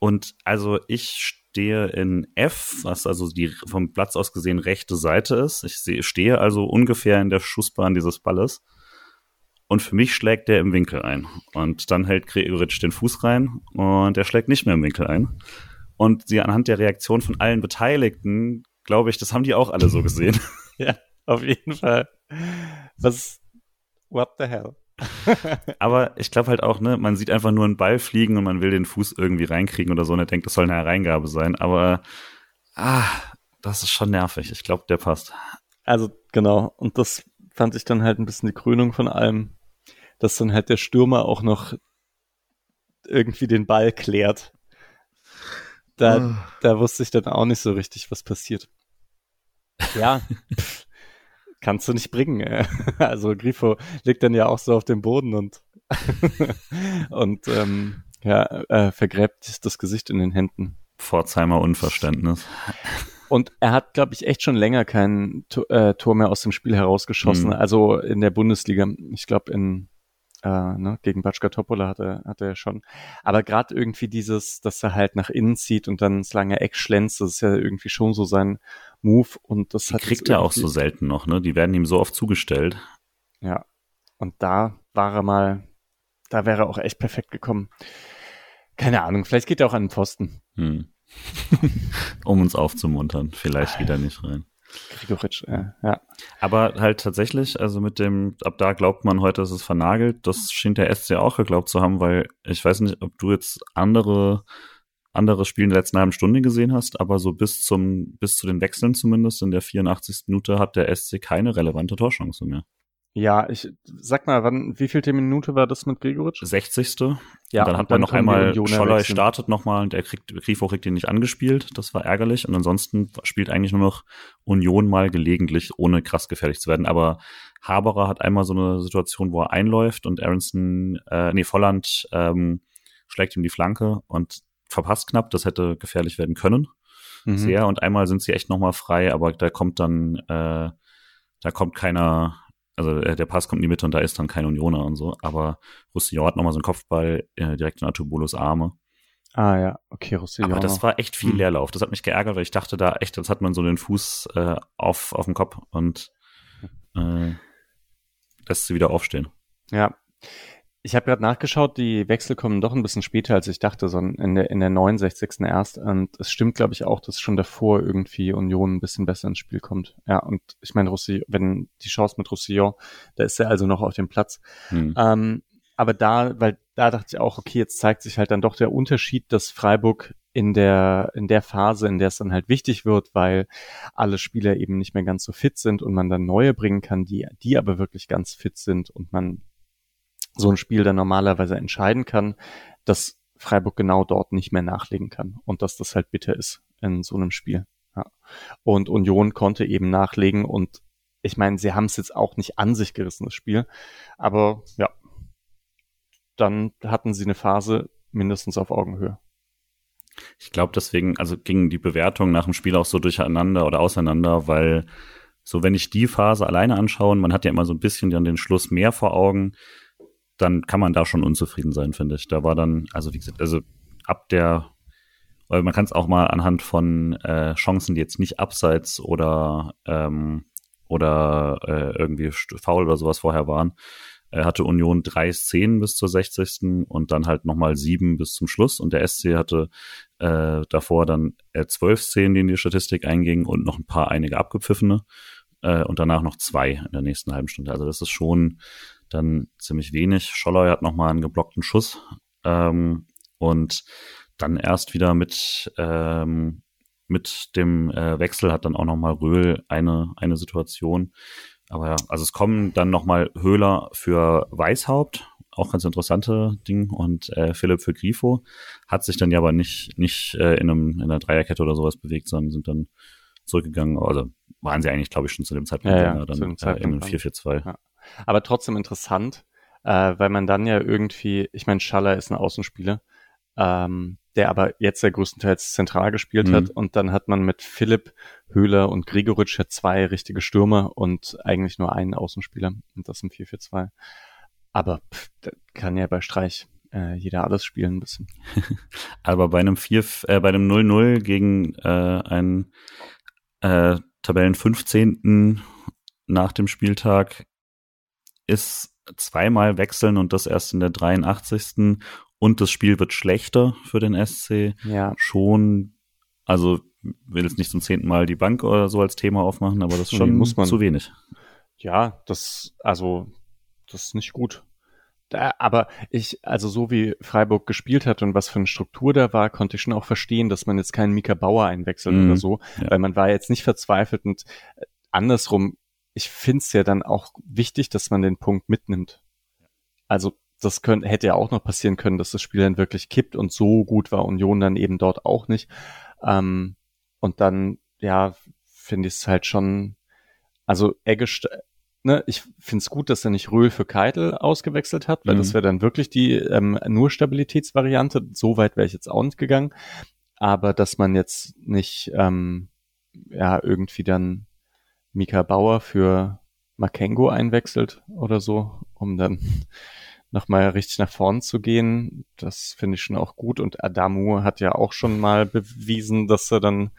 Und also ich stehe in F, was also die vom Platz aus gesehen rechte Seite ist. Ich stehe also ungefähr in der Schussbahn dieses Balles. Und für mich schlägt der im Winkel ein. Und dann hält Gregoritsch den Fuß rein und er schlägt nicht mehr im Winkel ein. Und sie anhand der Reaktion von allen Beteiligten, glaube ich, das haben die auch alle so gesehen. ja, auf jeden Fall. Was, what the hell? Aber ich glaube halt auch, ne, man sieht einfach nur einen Ball fliegen und man will den Fuß irgendwie reinkriegen oder so und er denkt, das soll eine Hereingabe sein. Aber ah, das ist schon nervig. Ich glaube, der passt. Also genau. Und das fand ich dann halt ein bisschen die Krönung von allem, dass dann halt der Stürmer auch noch irgendwie den Ball klärt. Da, oh. da wusste ich dann auch nicht so richtig, was passiert. Ja, kannst du nicht bringen. Äh. Also Grifo liegt dann ja auch so auf dem Boden und und ähm, ja, äh, vergräbt das Gesicht in den Händen. Pforzheimer Unverständnis. Und er hat, glaube ich, echt schon länger kein äh, Tor mehr aus dem Spiel herausgeschossen. Mhm. Also in der Bundesliga. Ich glaube, in äh, ne, gegen Batschka Topola hat er, hat er schon. Aber gerade irgendwie dieses, dass er halt nach innen zieht und dann das lange Eck schlänzt, das ist ja irgendwie schon so sein Move. Und das Die hat kriegt er auch so selten noch, ne? Die werden ihm so oft zugestellt. Ja. Und da war er mal, da wäre er auch echt perfekt gekommen. Keine Ahnung, vielleicht geht er auch an den Pfosten. Hm. um uns aufzumuntern. Vielleicht wieder nicht rein. Grigoritsch, ja, ja. Aber halt tatsächlich, also mit dem, ab da glaubt man heute, dass es vernagelt. Das scheint der SC auch geglaubt zu haben, weil ich weiß nicht, ob du jetzt andere andere Spiele in der letzten halben Stunde gesehen hast, aber so bis zum bis zu den Wechseln zumindest in der 84. Minute hat der SC keine relevante Torchance mehr. Ja, ich sag mal, wann, wie viel Minute war das mit Gregoritsch? 60. Ja, und dann hat man noch einmal Scholler startet nochmal und er kriegt, Grifo kriegt ihn nicht angespielt. Das war ärgerlich. Und ansonsten spielt eigentlich nur noch Union mal gelegentlich, ohne krass gefährlich zu werden. Aber Haberer hat einmal so eine Situation, wo er einläuft und Aronson, äh, nee, Volland ähm, schlägt ihm die Flanke und verpasst knapp. Das hätte gefährlich werden können. Mhm. Sehr. Und einmal sind sie echt nochmal frei, aber da kommt dann, äh, da kommt keiner, also äh, der Pass kommt in die Mitte und da ist dann kein Unioner und so. Aber Roussillon hat nochmal so einen Kopfball äh, direkt in Artubolos Arme. Ah ja, okay, Roussillon. Aber das war echt viel hm. Leerlauf. Das hat mich geärgert, weil ich dachte da echt, jetzt hat man so den Fuß äh, auf, auf dem Kopf und äh, lässt sie wieder aufstehen. Ja, ich habe gerade nachgeschaut, die Wechsel kommen doch ein bisschen später, als ich dachte, sondern in der, in der 69. erst. Und es stimmt, glaube ich, auch, dass schon davor irgendwie Union ein bisschen besser ins Spiel kommt. Ja, und ich meine, Roussillon, wenn die Chance mit Roussillon, da ist er also noch auf dem Platz. Hm. Ähm, aber da, weil da dachte ich auch, okay, jetzt zeigt sich halt dann doch der Unterschied, dass Freiburg in der, in der Phase, in der es dann halt wichtig wird, weil alle Spieler eben nicht mehr ganz so fit sind und man dann neue bringen kann, die, die aber wirklich ganz fit sind und man so ein Spiel dann normalerweise entscheiden kann, dass Freiburg genau dort nicht mehr nachlegen kann und dass das halt bitter ist in so einem Spiel. Ja. Und Union konnte eben nachlegen und ich meine, sie haben es jetzt auch nicht an sich gerissen, das Spiel, aber ja, dann hatten sie eine Phase mindestens auf Augenhöhe. Ich glaube deswegen, also gingen die Bewertungen nach dem Spiel auch so durcheinander oder auseinander, weil so wenn ich die Phase alleine anschaue, man hat ja immer so ein bisschen dann den Schluss mehr vor Augen, dann kann man da schon unzufrieden sein, finde ich. Da war dann, also wie gesagt, also ab der, weil man kann es auch mal anhand von äh, Chancen, die jetzt nicht abseits oder ähm, oder äh, irgendwie faul oder sowas vorher waren, äh, hatte Union drei Szenen bis zur 60. und dann halt nochmal sieben bis zum Schluss und der SC hatte äh, davor dann äh, zwölf Szenen, die in die Statistik eingingen und noch ein paar einige abgepfiffene äh, und danach noch zwei in der nächsten halben Stunde. Also das ist schon dann ziemlich wenig. Scholloy hat nochmal einen geblockten Schuss ähm, und dann erst wieder mit ähm, mit dem äh, Wechsel hat dann auch nochmal Röhl eine eine Situation. Aber ja, also es kommen dann nochmal Höhler für Weißhaupt, auch ganz interessante Ding und äh, Philipp für Grifo hat sich dann ja aber nicht nicht äh, in einem in einer Dreierkette oder sowas bewegt, sondern sind dann zurückgegangen. Also waren sie eigentlich, glaube ich, schon zu dem Zeitpunkt ja, ja, dann äh, in einem 4-4-2. Ja aber trotzdem interessant, äh, weil man dann ja irgendwie, ich meine, Schaller ist ein Außenspieler, ähm, der aber jetzt ja größtenteils zentral gespielt mhm. hat und dann hat man mit Philipp, Höhler und Gregoritsch ja zwei richtige Stürmer und eigentlich nur einen Außenspieler und das im 4-4-2. Aber pff, kann ja bei Streich äh, jeder alles spielen ein bisschen. aber bei einem 4, äh, bei einem 0-0 gegen äh, einen äh, Tabellen 15. nach dem Spieltag ist zweimal wechseln und das erst in der 83. Und das Spiel wird schlechter für den SC. Ja. Schon, also will jetzt nicht zum zehnten Mal die Bank oder so als Thema aufmachen, aber das ist schon muss man, zu wenig. Ja, das, also, das ist nicht gut. Da, aber ich, also so wie Freiburg gespielt hat und was für eine Struktur da war, konnte ich schon auch verstehen, dass man jetzt keinen Mika Bauer einwechselt mhm, oder so, ja. weil man war jetzt nicht verzweifelt und äh, andersrum ich finde es ja dann auch wichtig, dass man den Punkt mitnimmt. Also das könnte, hätte ja auch noch passieren können, dass das Spiel dann wirklich kippt und so gut war Union dann eben dort auch nicht. Ähm, und dann, ja, finde ich es halt schon, Also Eggestein, ne, ich finde es gut, dass er nicht Röhl für Keitel ausgewechselt hat, weil mhm. das wäre dann wirklich die ähm, nur Stabilitätsvariante. So weit wäre ich jetzt auch nicht gegangen. Aber dass man jetzt nicht ähm, ja irgendwie dann Mika Bauer für Makengo einwechselt oder so, um dann nochmal richtig nach vorn zu gehen. Das finde ich schon auch gut. Und Adamu hat ja auch schon mal bewiesen, dass er dann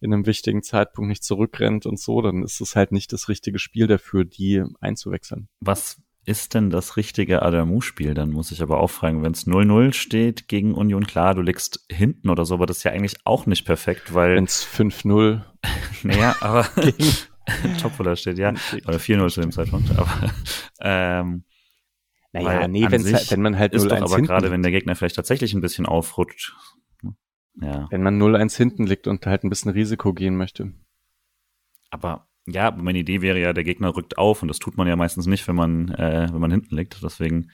in einem wichtigen Zeitpunkt nicht zurückrennt und so. Dann ist es halt nicht das richtige Spiel dafür, die einzuwechseln. Was ist denn das richtige Adamu-Spiel? Dann muss ich aber auch fragen, wenn es 0-0 steht gegen Union, klar, du liegst hinten oder so, aber das ist ja eigentlich auch nicht perfekt, weil. Wenn es 5-0. naja, aber. Topvoller steht, ja. Oder 4-0 zu dem Zeitpunkt. Aber ähm, naja, nee, halt, wenn man halt 0-1 hinten aber gerade, wenn der Gegner vielleicht tatsächlich ein bisschen aufrutscht. Ja. Wenn man 0-1 hinten liegt und halt ein bisschen Risiko gehen möchte. Aber ja, meine Idee wäre ja, der Gegner rückt auf und das tut man ja meistens nicht, wenn man, äh, wenn man hinten liegt. Deswegen,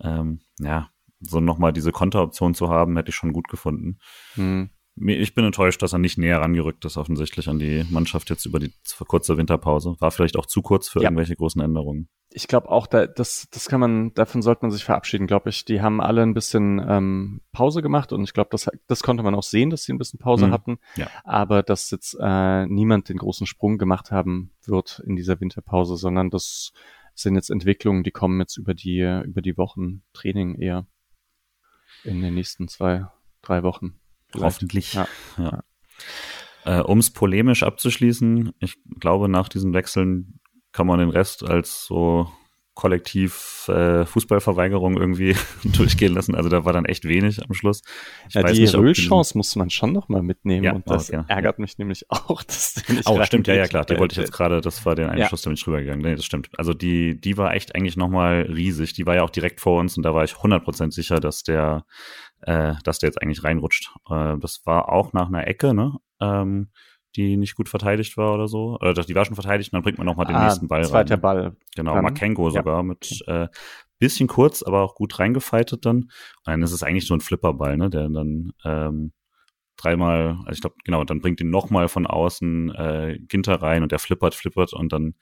ähm, ja, so nochmal diese Konteroption zu haben, hätte ich schon gut gefunden. Hm ich bin enttäuscht, dass er nicht näher rangerückt ist, offensichtlich an die Mannschaft jetzt über die kurze Winterpause. War vielleicht auch zu kurz für ja. irgendwelche großen Änderungen. Ich glaube auch, da, das, das kann man, davon sollte man sich verabschieden, glaube ich. Die haben alle ein bisschen ähm, Pause gemacht und ich glaube, das, das konnte man auch sehen, dass sie ein bisschen Pause mhm. hatten. Ja. Aber dass jetzt äh, niemand den großen Sprung gemacht haben wird in dieser Winterpause, sondern das sind jetzt Entwicklungen, die kommen jetzt über die, über die Wochen Training eher in den nächsten zwei, drei Wochen. Hoffentlich. Ja. ja. Äh, um es polemisch abzuschließen, ich glaube, nach diesen Wechseln kann man den Rest als so kollektiv äh, Fußballverweigerung irgendwie durchgehen lassen. Also da war dann echt wenig am Schluss. Ich ja, die Röhlchance muss man schon noch mal mitnehmen ja, und das oh, ja, ärgert mich nämlich auch, dass nicht Oh, stimmt, ja, ja, klar, die wollte ich jetzt gerade, das war der Einschuss, ja. damit ich rübergegangen. Nee, das stimmt. Also die, die war echt eigentlich noch mal riesig. Die war ja auch direkt vor uns und da war ich 100% sicher, dass der äh, dass der jetzt eigentlich reinrutscht. Äh, das war auch nach einer Ecke, ne? Ähm, die nicht gut verteidigt war oder so. Oder die war schon verteidigt und dann bringt man nochmal den ah, nächsten Ball zweiter rein. Ball. Genau, dann, Makengo sogar ja. mit äh, bisschen kurz, aber auch gut reingefeitet dann. Und dann ist es eigentlich so ein Flipperball, ne? Der dann ähm, dreimal, also ich glaube, genau, dann bringt ihn nochmal von außen äh, Ginter rein und der flippert, flippert und dann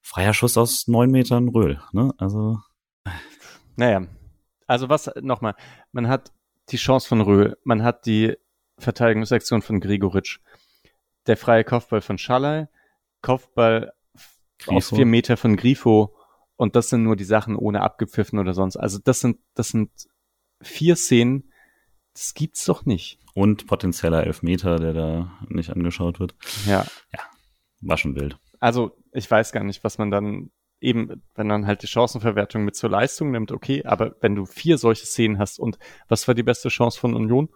freier Schuss aus neun Metern Röhl, ne? Also. Naja. Also was nochmal, man hat die Chance von Röhl, man hat die Verteidigungsaktion von Gregoritsch, der freie Kopfball von Schalay, Kopfball Grifo. aus vier Meter von Grifo und das sind nur die Sachen ohne abgepfiffen oder sonst. Also das sind, das sind vier Szenen, das gibt's doch nicht. Und potenzieller Elfmeter, der da nicht angeschaut wird. Ja. Ja, war schon wild. Also ich weiß gar nicht, was man dann eben, wenn man halt die Chancenverwertung mit zur Leistung nimmt, okay, aber wenn du vier solche Szenen hast und was war die beste Chance von Union?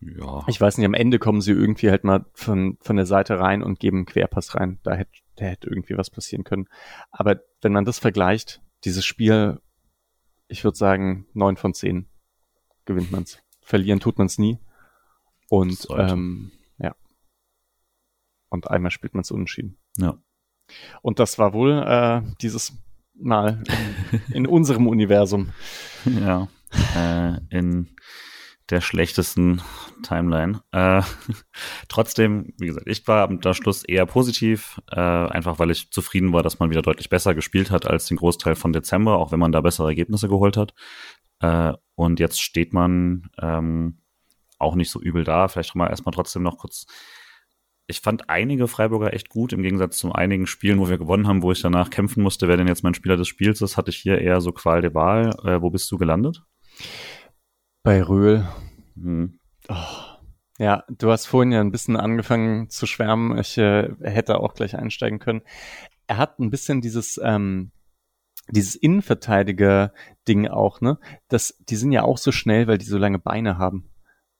Ja. Ich weiß nicht, am Ende kommen sie irgendwie halt mal von, von der Seite rein und geben einen Querpass rein. Da hätte, da hätte irgendwie was passieren können. Aber wenn man das vergleicht, dieses Spiel, ich würde sagen, neun von zehn gewinnt man's. Verlieren tut man's nie. Und ähm, ja. Und einmal spielt man's unentschieden. Ja. Und das war wohl äh, dieses Mal in, in unserem Universum. Ja. Äh, in der schlechtesten Timeline. Äh, trotzdem, wie gesagt, ich war am Schluss eher positiv, äh, einfach weil ich zufrieden war, dass man wieder deutlich besser gespielt hat als den Großteil von Dezember, auch wenn man da bessere Ergebnisse geholt hat. Äh, und jetzt steht man ähm, auch nicht so übel da. Vielleicht mal erstmal trotzdem noch kurz ich fand einige Freiburger echt gut, im Gegensatz zu einigen Spielen, wo wir gewonnen haben, wo ich danach kämpfen musste, wer denn jetzt mein Spieler des Spiels ist, hatte ich hier eher so Qual der Wahl. Äh, wo bist du gelandet? Bei Röhl. Hm. Oh. Ja, du hast vorhin ja ein bisschen angefangen zu schwärmen. Ich äh, hätte auch gleich einsteigen können. Er hat ein bisschen dieses, ähm, dieses Innenverteidiger-Ding auch, ne? Das, die sind ja auch so schnell, weil die so lange Beine haben.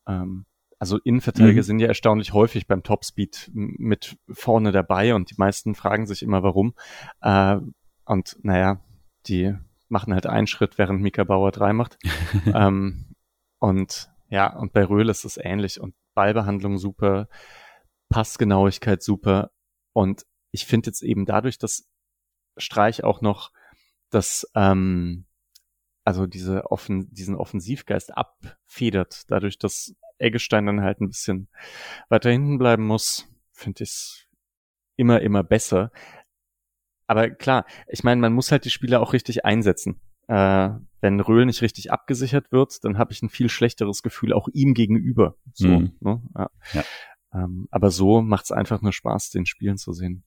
Ähm, also Innenverteidiger mhm. sind ja erstaunlich häufig beim Topspeed mit vorne dabei und die meisten fragen sich immer, warum. Äh, und naja, die machen halt einen Schritt, während Mika Bauer drei macht. ähm, und ja, und bei Röhl ist es ähnlich und Ballbehandlung super, Passgenauigkeit super. Und ich finde jetzt eben dadurch, dass Streich auch noch das, ähm, also diese offen, diesen Offensivgeist abfedert, dadurch, dass Eggestein dann halt ein bisschen weiter hinten bleiben muss, finde ich es immer, immer besser. Aber klar, ich meine, man muss halt die Spieler auch richtig einsetzen. Äh, wenn Röhl nicht richtig abgesichert wird, dann habe ich ein viel schlechteres Gefühl auch ihm gegenüber. So, mhm. ne? ja. Ja. Ähm, aber so macht es einfach nur Spaß, den Spielen zu sehen.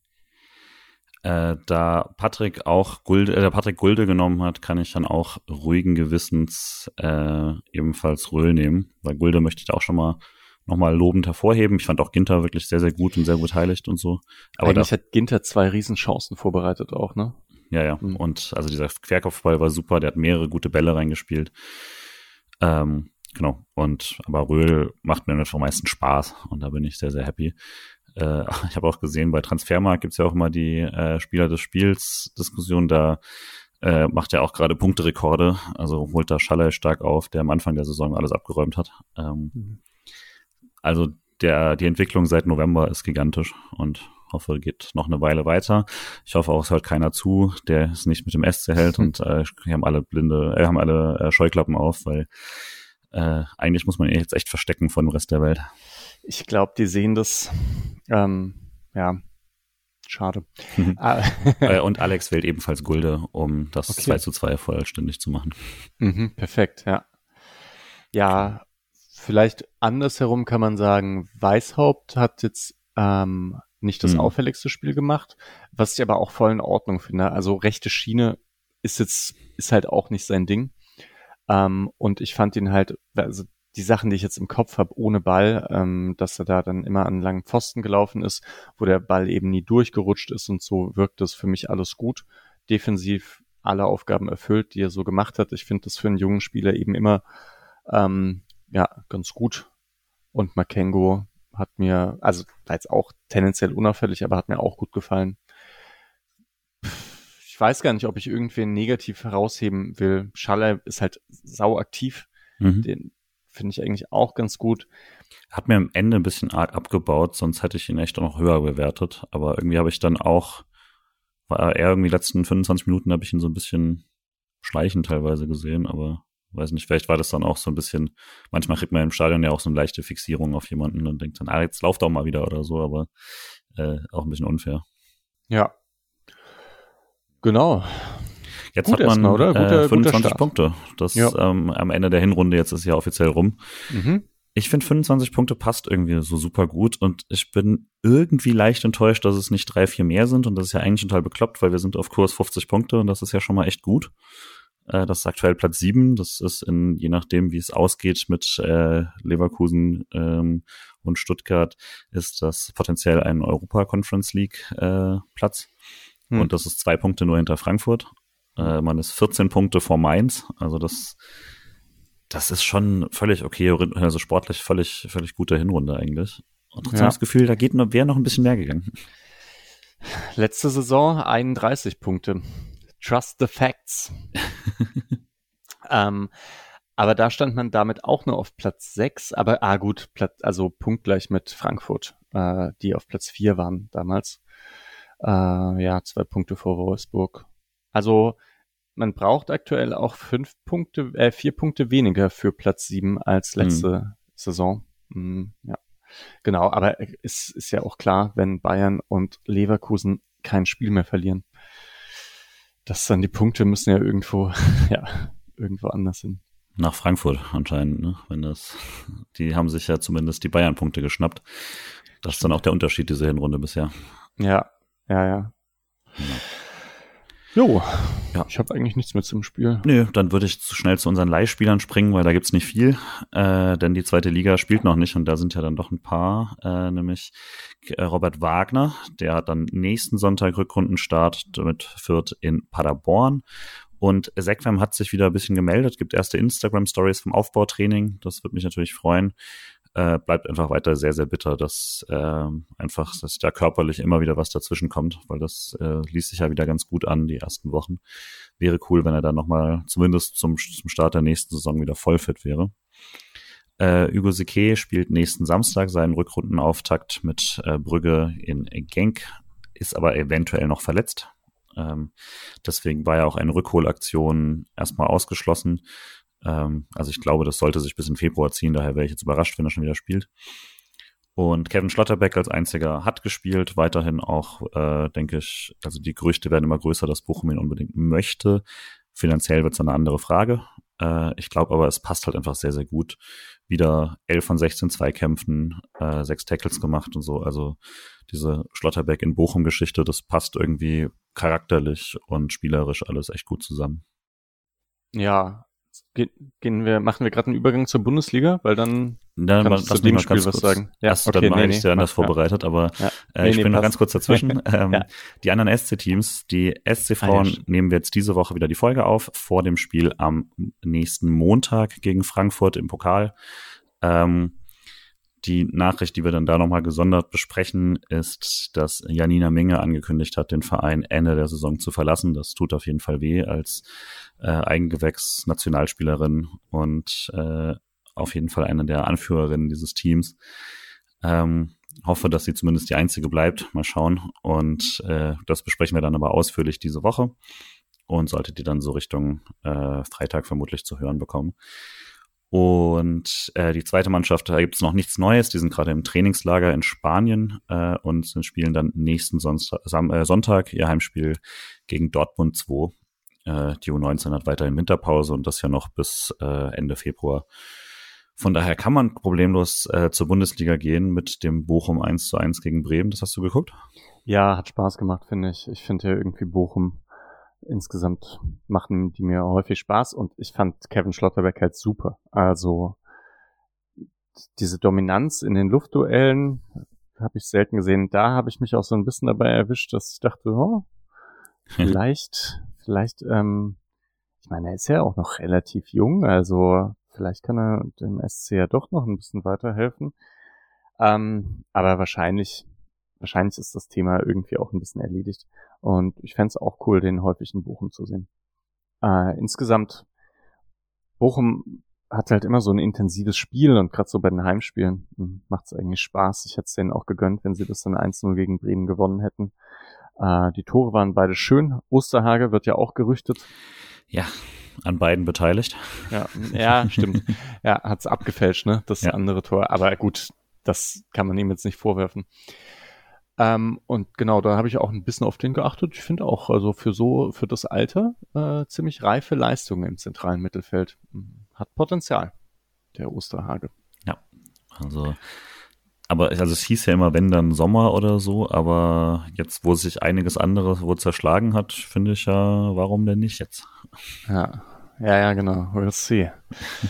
Äh, da Patrick auch Gulde, äh, Patrick Gulde genommen hat, kann ich dann auch ruhigen Gewissens äh, ebenfalls Röhl nehmen, weil Gulde möchte ich auch schon mal nochmal lobend hervorheben. Ich fand auch Ginter wirklich sehr, sehr gut und sehr beteiligt und so. Aber Eigentlich hat Ginter zwei Riesenchancen vorbereitet auch, ne? Ja, ja. Mhm. Und also dieser Querkopfball war super, der hat mehrere gute Bälle reingespielt. Ähm, genau. Und aber Röhl macht mir einfach am meisten Spaß und da bin ich sehr, sehr happy. Äh, ich habe auch gesehen, bei Transfermarkt gibt's ja auch immer die äh, Spieler des Spiels Diskussion, da äh, macht er auch gerade Punkterekorde, also holt da Schaller stark auf, der am Anfang der Saison alles abgeräumt hat. Ähm, mhm. Also der, die Entwicklung seit November ist gigantisch und hoffe, geht noch eine Weile weiter. Ich hoffe auch, es hört keiner zu, der es nicht mit dem SC hält und äh, wir haben alle blinde, äh, haben alle äh, Scheuklappen auf, weil äh, eigentlich muss man ihn jetzt echt verstecken von dem Rest der Welt. Ich glaube, die sehen das, ähm, ja, schade. Mhm. Ah. Äh, und Alex wählt ebenfalls Gulde, um das okay. 2 zu 2 vollständig zu machen. Mhm, perfekt, ja. Ja, vielleicht andersherum kann man sagen, Weißhaupt hat jetzt ähm, nicht das mhm. auffälligste Spiel gemacht, was ich aber auch voll in Ordnung finde. Also rechte Schiene ist jetzt, ist halt auch nicht sein Ding. Ähm, und ich fand ihn halt, also die Sachen, die ich jetzt im Kopf habe, ohne Ball, ähm, dass er da dann immer an langen Pfosten gelaufen ist, wo der Ball eben nie durchgerutscht ist und so wirkt das für mich alles gut. Defensiv alle Aufgaben erfüllt, die er so gemacht hat. Ich finde das für einen jungen Spieler eben immer ähm, ja ganz gut. Und Makengo hat mir, also war jetzt auch tendenziell unauffällig, aber hat mir auch gut gefallen. Ich weiß gar nicht, ob ich irgendwen negativ herausheben will. Schaller ist halt sau aktiv. Mhm. Den finde ich eigentlich auch ganz gut. Hat mir am Ende ein bisschen arg abgebaut, sonst hätte ich ihn echt noch höher bewertet. Aber irgendwie habe ich dann auch, war er irgendwie letzten 25 Minuten habe ich ihn so ein bisschen schleichend teilweise gesehen, aber weiß nicht, vielleicht war das dann auch so ein bisschen, manchmal kriegt man im Stadion ja auch so eine leichte Fixierung auf jemanden und denkt dann, ah, jetzt lauft doch mal wieder oder so, aber äh, auch ein bisschen unfair. Ja. Genau. Jetzt Gut hat man mal, oder? Guter, äh, 25 Punkte. Das ja. ähm, am Ende der Hinrunde, jetzt ist ja offiziell rum. Mhm. Ich finde 25 Punkte passt irgendwie so super gut und ich bin irgendwie leicht enttäuscht, dass es nicht drei, vier mehr sind und das ist ja eigentlich total bekloppt, weil wir sind auf Kurs 50 Punkte und das ist ja schon mal echt gut. Äh, das ist aktuell Platz sieben. Das ist in, je nachdem, wie es ausgeht mit äh, Leverkusen ähm, und Stuttgart, ist das potenziell ein Europa Conference League äh, Platz. Hm. Und das ist zwei Punkte nur hinter Frankfurt. Äh, man ist 14 Punkte vor Mainz. Also das, das ist schon völlig okay, also sportlich völlig, völlig gute Hinrunde eigentlich. Und trotzdem ja. das Gefühl, da geht noch, wäre noch ein bisschen mehr gegangen. Letzte Saison 31 Punkte. Trust the Facts. ähm, aber da stand man damit auch nur auf Platz 6, aber ah gut, Platz, also punktgleich mit Frankfurt, äh, die auf Platz 4 waren damals. Äh, ja, zwei Punkte vor Wolfsburg. Also man braucht aktuell auch fünf Punkte, äh, vier Punkte weniger für Platz 7 als letzte mhm. Saison. Mhm, ja. Genau, aber es ist ja auch klar, wenn Bayern und Leverkusen kein Spiel mehr verlieren, dass dann die Punkte müssen ja irgendwo, ja, irgendwo anders hin. Nach Frankfurt anscheinend, ne? Wenn das, die haben sich ja zumindest die Bayern-Punkte geschnappt. Das ist dann auch der Unterschied diese Hinrunde bisher. Ja, ja, ja. Genau. Jo, ja. ich habe eigentlich nichts mehr zum Spiel. Nö, dann würde ich zu schnell zu unseren Leihspielern springen, weil da gibt's nicht viel. Äh, denn die zweite Liga spielt noch nicht und da sind ja dann doch ein paar, äh, nämlich äh, Robert Wagner, der hat dann nächsten Sonntag Rückrundenstart mit Fürth in Paderborn. Und Sequem hat sich wieder ein bisschen gemeldet, gibt erste Instagram-Stories vom Aufbautraining. Das würde mich natürlich freuen äh, bleibt einfach weiter sehr, sehr bitter, dass äh, einfach, dass da körperlich immer wieder was dazwischen kommt, weil das äh, ließ sich ja wieder ganz gut an, die ersten Wochen. Wäre cool, wenn er dann nochmal zumindest zum, zum Start der nächsten Saison wieder voll fit wäre. Äh, Hugo Sique spielt nächsten Samstag seinen Rückrundenauftakt mit äh, Brügge in Genk, ist aber eventuell noch verletzt. Ähm, deswegen war ja auch eine Rückholaktion erstmal ausgeschlossen. Ähm, also ich glaube, das sollte sich bis in Februar ziehen, daher wäre ich jetzt überrascht, wenn er schon wieder spielt. Und Kevin Schlotterbeck als einziger hat gespielt, weiterhin auch, äh, denke ich, also die Gerüchte werden immer größer, dass Bochum ihn unbedingt möchte. Finanziell wird es eine andere Frage. Äh, ich glaube aber, es passt halt einfach sehr, sehr gut. Wieder 11 von 16 Zweikämpfen, äh, sechs Tackles gemacht und so. Also diese Schlotterbeck in Bochum-Geschichte, das passt irgendwie charakterlich und spielerisch alles echt gut zusammen. Ja, gehen wir, machen wir gerade einen Übergang zur Bundesliga, weil dann dann kannst du zu dem Spiel was kurz, sagen. Ja, erst, okay, dann nee, nee, ich dir anders ja. vorbereitet, aber ja. äh, nee, ich bin noch ganz kurz dazwischen. ähm, ja. Die anderen SC-Teams, die SC-Frauen ah, nehmen wir jetzt diese Woche wieder die Folge auf, vor dem Spiel am nächsten Montag gegen Frankfurt im Pokal. Ähm, die Nachricht, die wir dann da nochmal gesondert besprechen, ist, dass Janina Menge angekündigt hat, den Verein Ende der Saison zu verlassen. Das tut auf jeden Fall weh als äh, Eigengewächs-Nationalspielerin und äh, auf jeden Fall eine der Anführerinnen dieses Teams. Ähm, hoffe, dass sie zumindest die einzige bleibt. Mal schauen. Und äh, das besprechen wir dann aber ausführlich diese Woche und solltet ihr dann so Richtung äh, Freitag vermutlich zu hören bekommen. Und äh, die zweite Mannschaft, da gibt es noch nichts Neues. Die sind gerade im Trainingslager in Spanien äh, und spielen dann nächsten Sonntag, äh, Sonntag ihr Heimspiel gegen Dortmund 2. Äh, die U19 hat weiterhin Winterpause und das ja noch bis äh, Ende Februar. Von daher kann man problemlos äh, zur Bundesliga gehen mit dem Bochum 1 zu 1 gegen Bremen. Das hast du geguckt? Ja, hat Spaß gemacht, finde ich. Ich finde ja irgendwie Bochum insgesamt machen die mir häufig Spaß und ich fand Kevin Schlotterbeck halt super. Also diese Dominanz in den Luftduellen habe ich selten gesehen. Da habe ich mich auch so ein bisschen dabei erwischt, dass ich dachte, oh, vielleicht, vielleicht, ähm, ich meine, er ist ja auch noch relativ jung, also vielleicht kann er dem SC ja doch noch ein bisschen weiterhelfen. Ähm, aber wahrscheinlich wahrscheinlich ist das Thema irgendwie auch ein bisschen erledigt. Und ich fände es auch cool, den häufig in Bochum zu sehen. Äh, insgesamt, Bochum hat halt immer so ein intensives Spiel und gerade so bei den Heimspielen hm, macht es eigentlich Spaß. Ich hätte es denen auch gegönnt, wenn sie das dann 1-0 gegen Bremen gewonnen hätten. Äh, die Tore waren beide schön. Osterhage wird ja auch gerüchtet. Ja, an beiden beteiligt. Ja, ja stimmt. ja, hat's abgefälscht, ne? Das ja. andere Tor. Aber gut, das kann man ihm jetzt nicht vorwerfen. Ähm, und genau, da habe ich auch ein bisschen auf den geachtet. Ich finde auch, also für so, für das Alter, äh, ziemlich reife Leistungen im zentralen Mittelfeld. Hm, hat Potenzial, der Osterhage. Ja, also, aber also es hieß ja immer, wenn dann Sommer oder so, aber jetzt, wo sich einiges anderes wo zerschlagen hat, finde ich ja, warum denn nicht jetzt? Ja, ja, ja, genau. We'll see.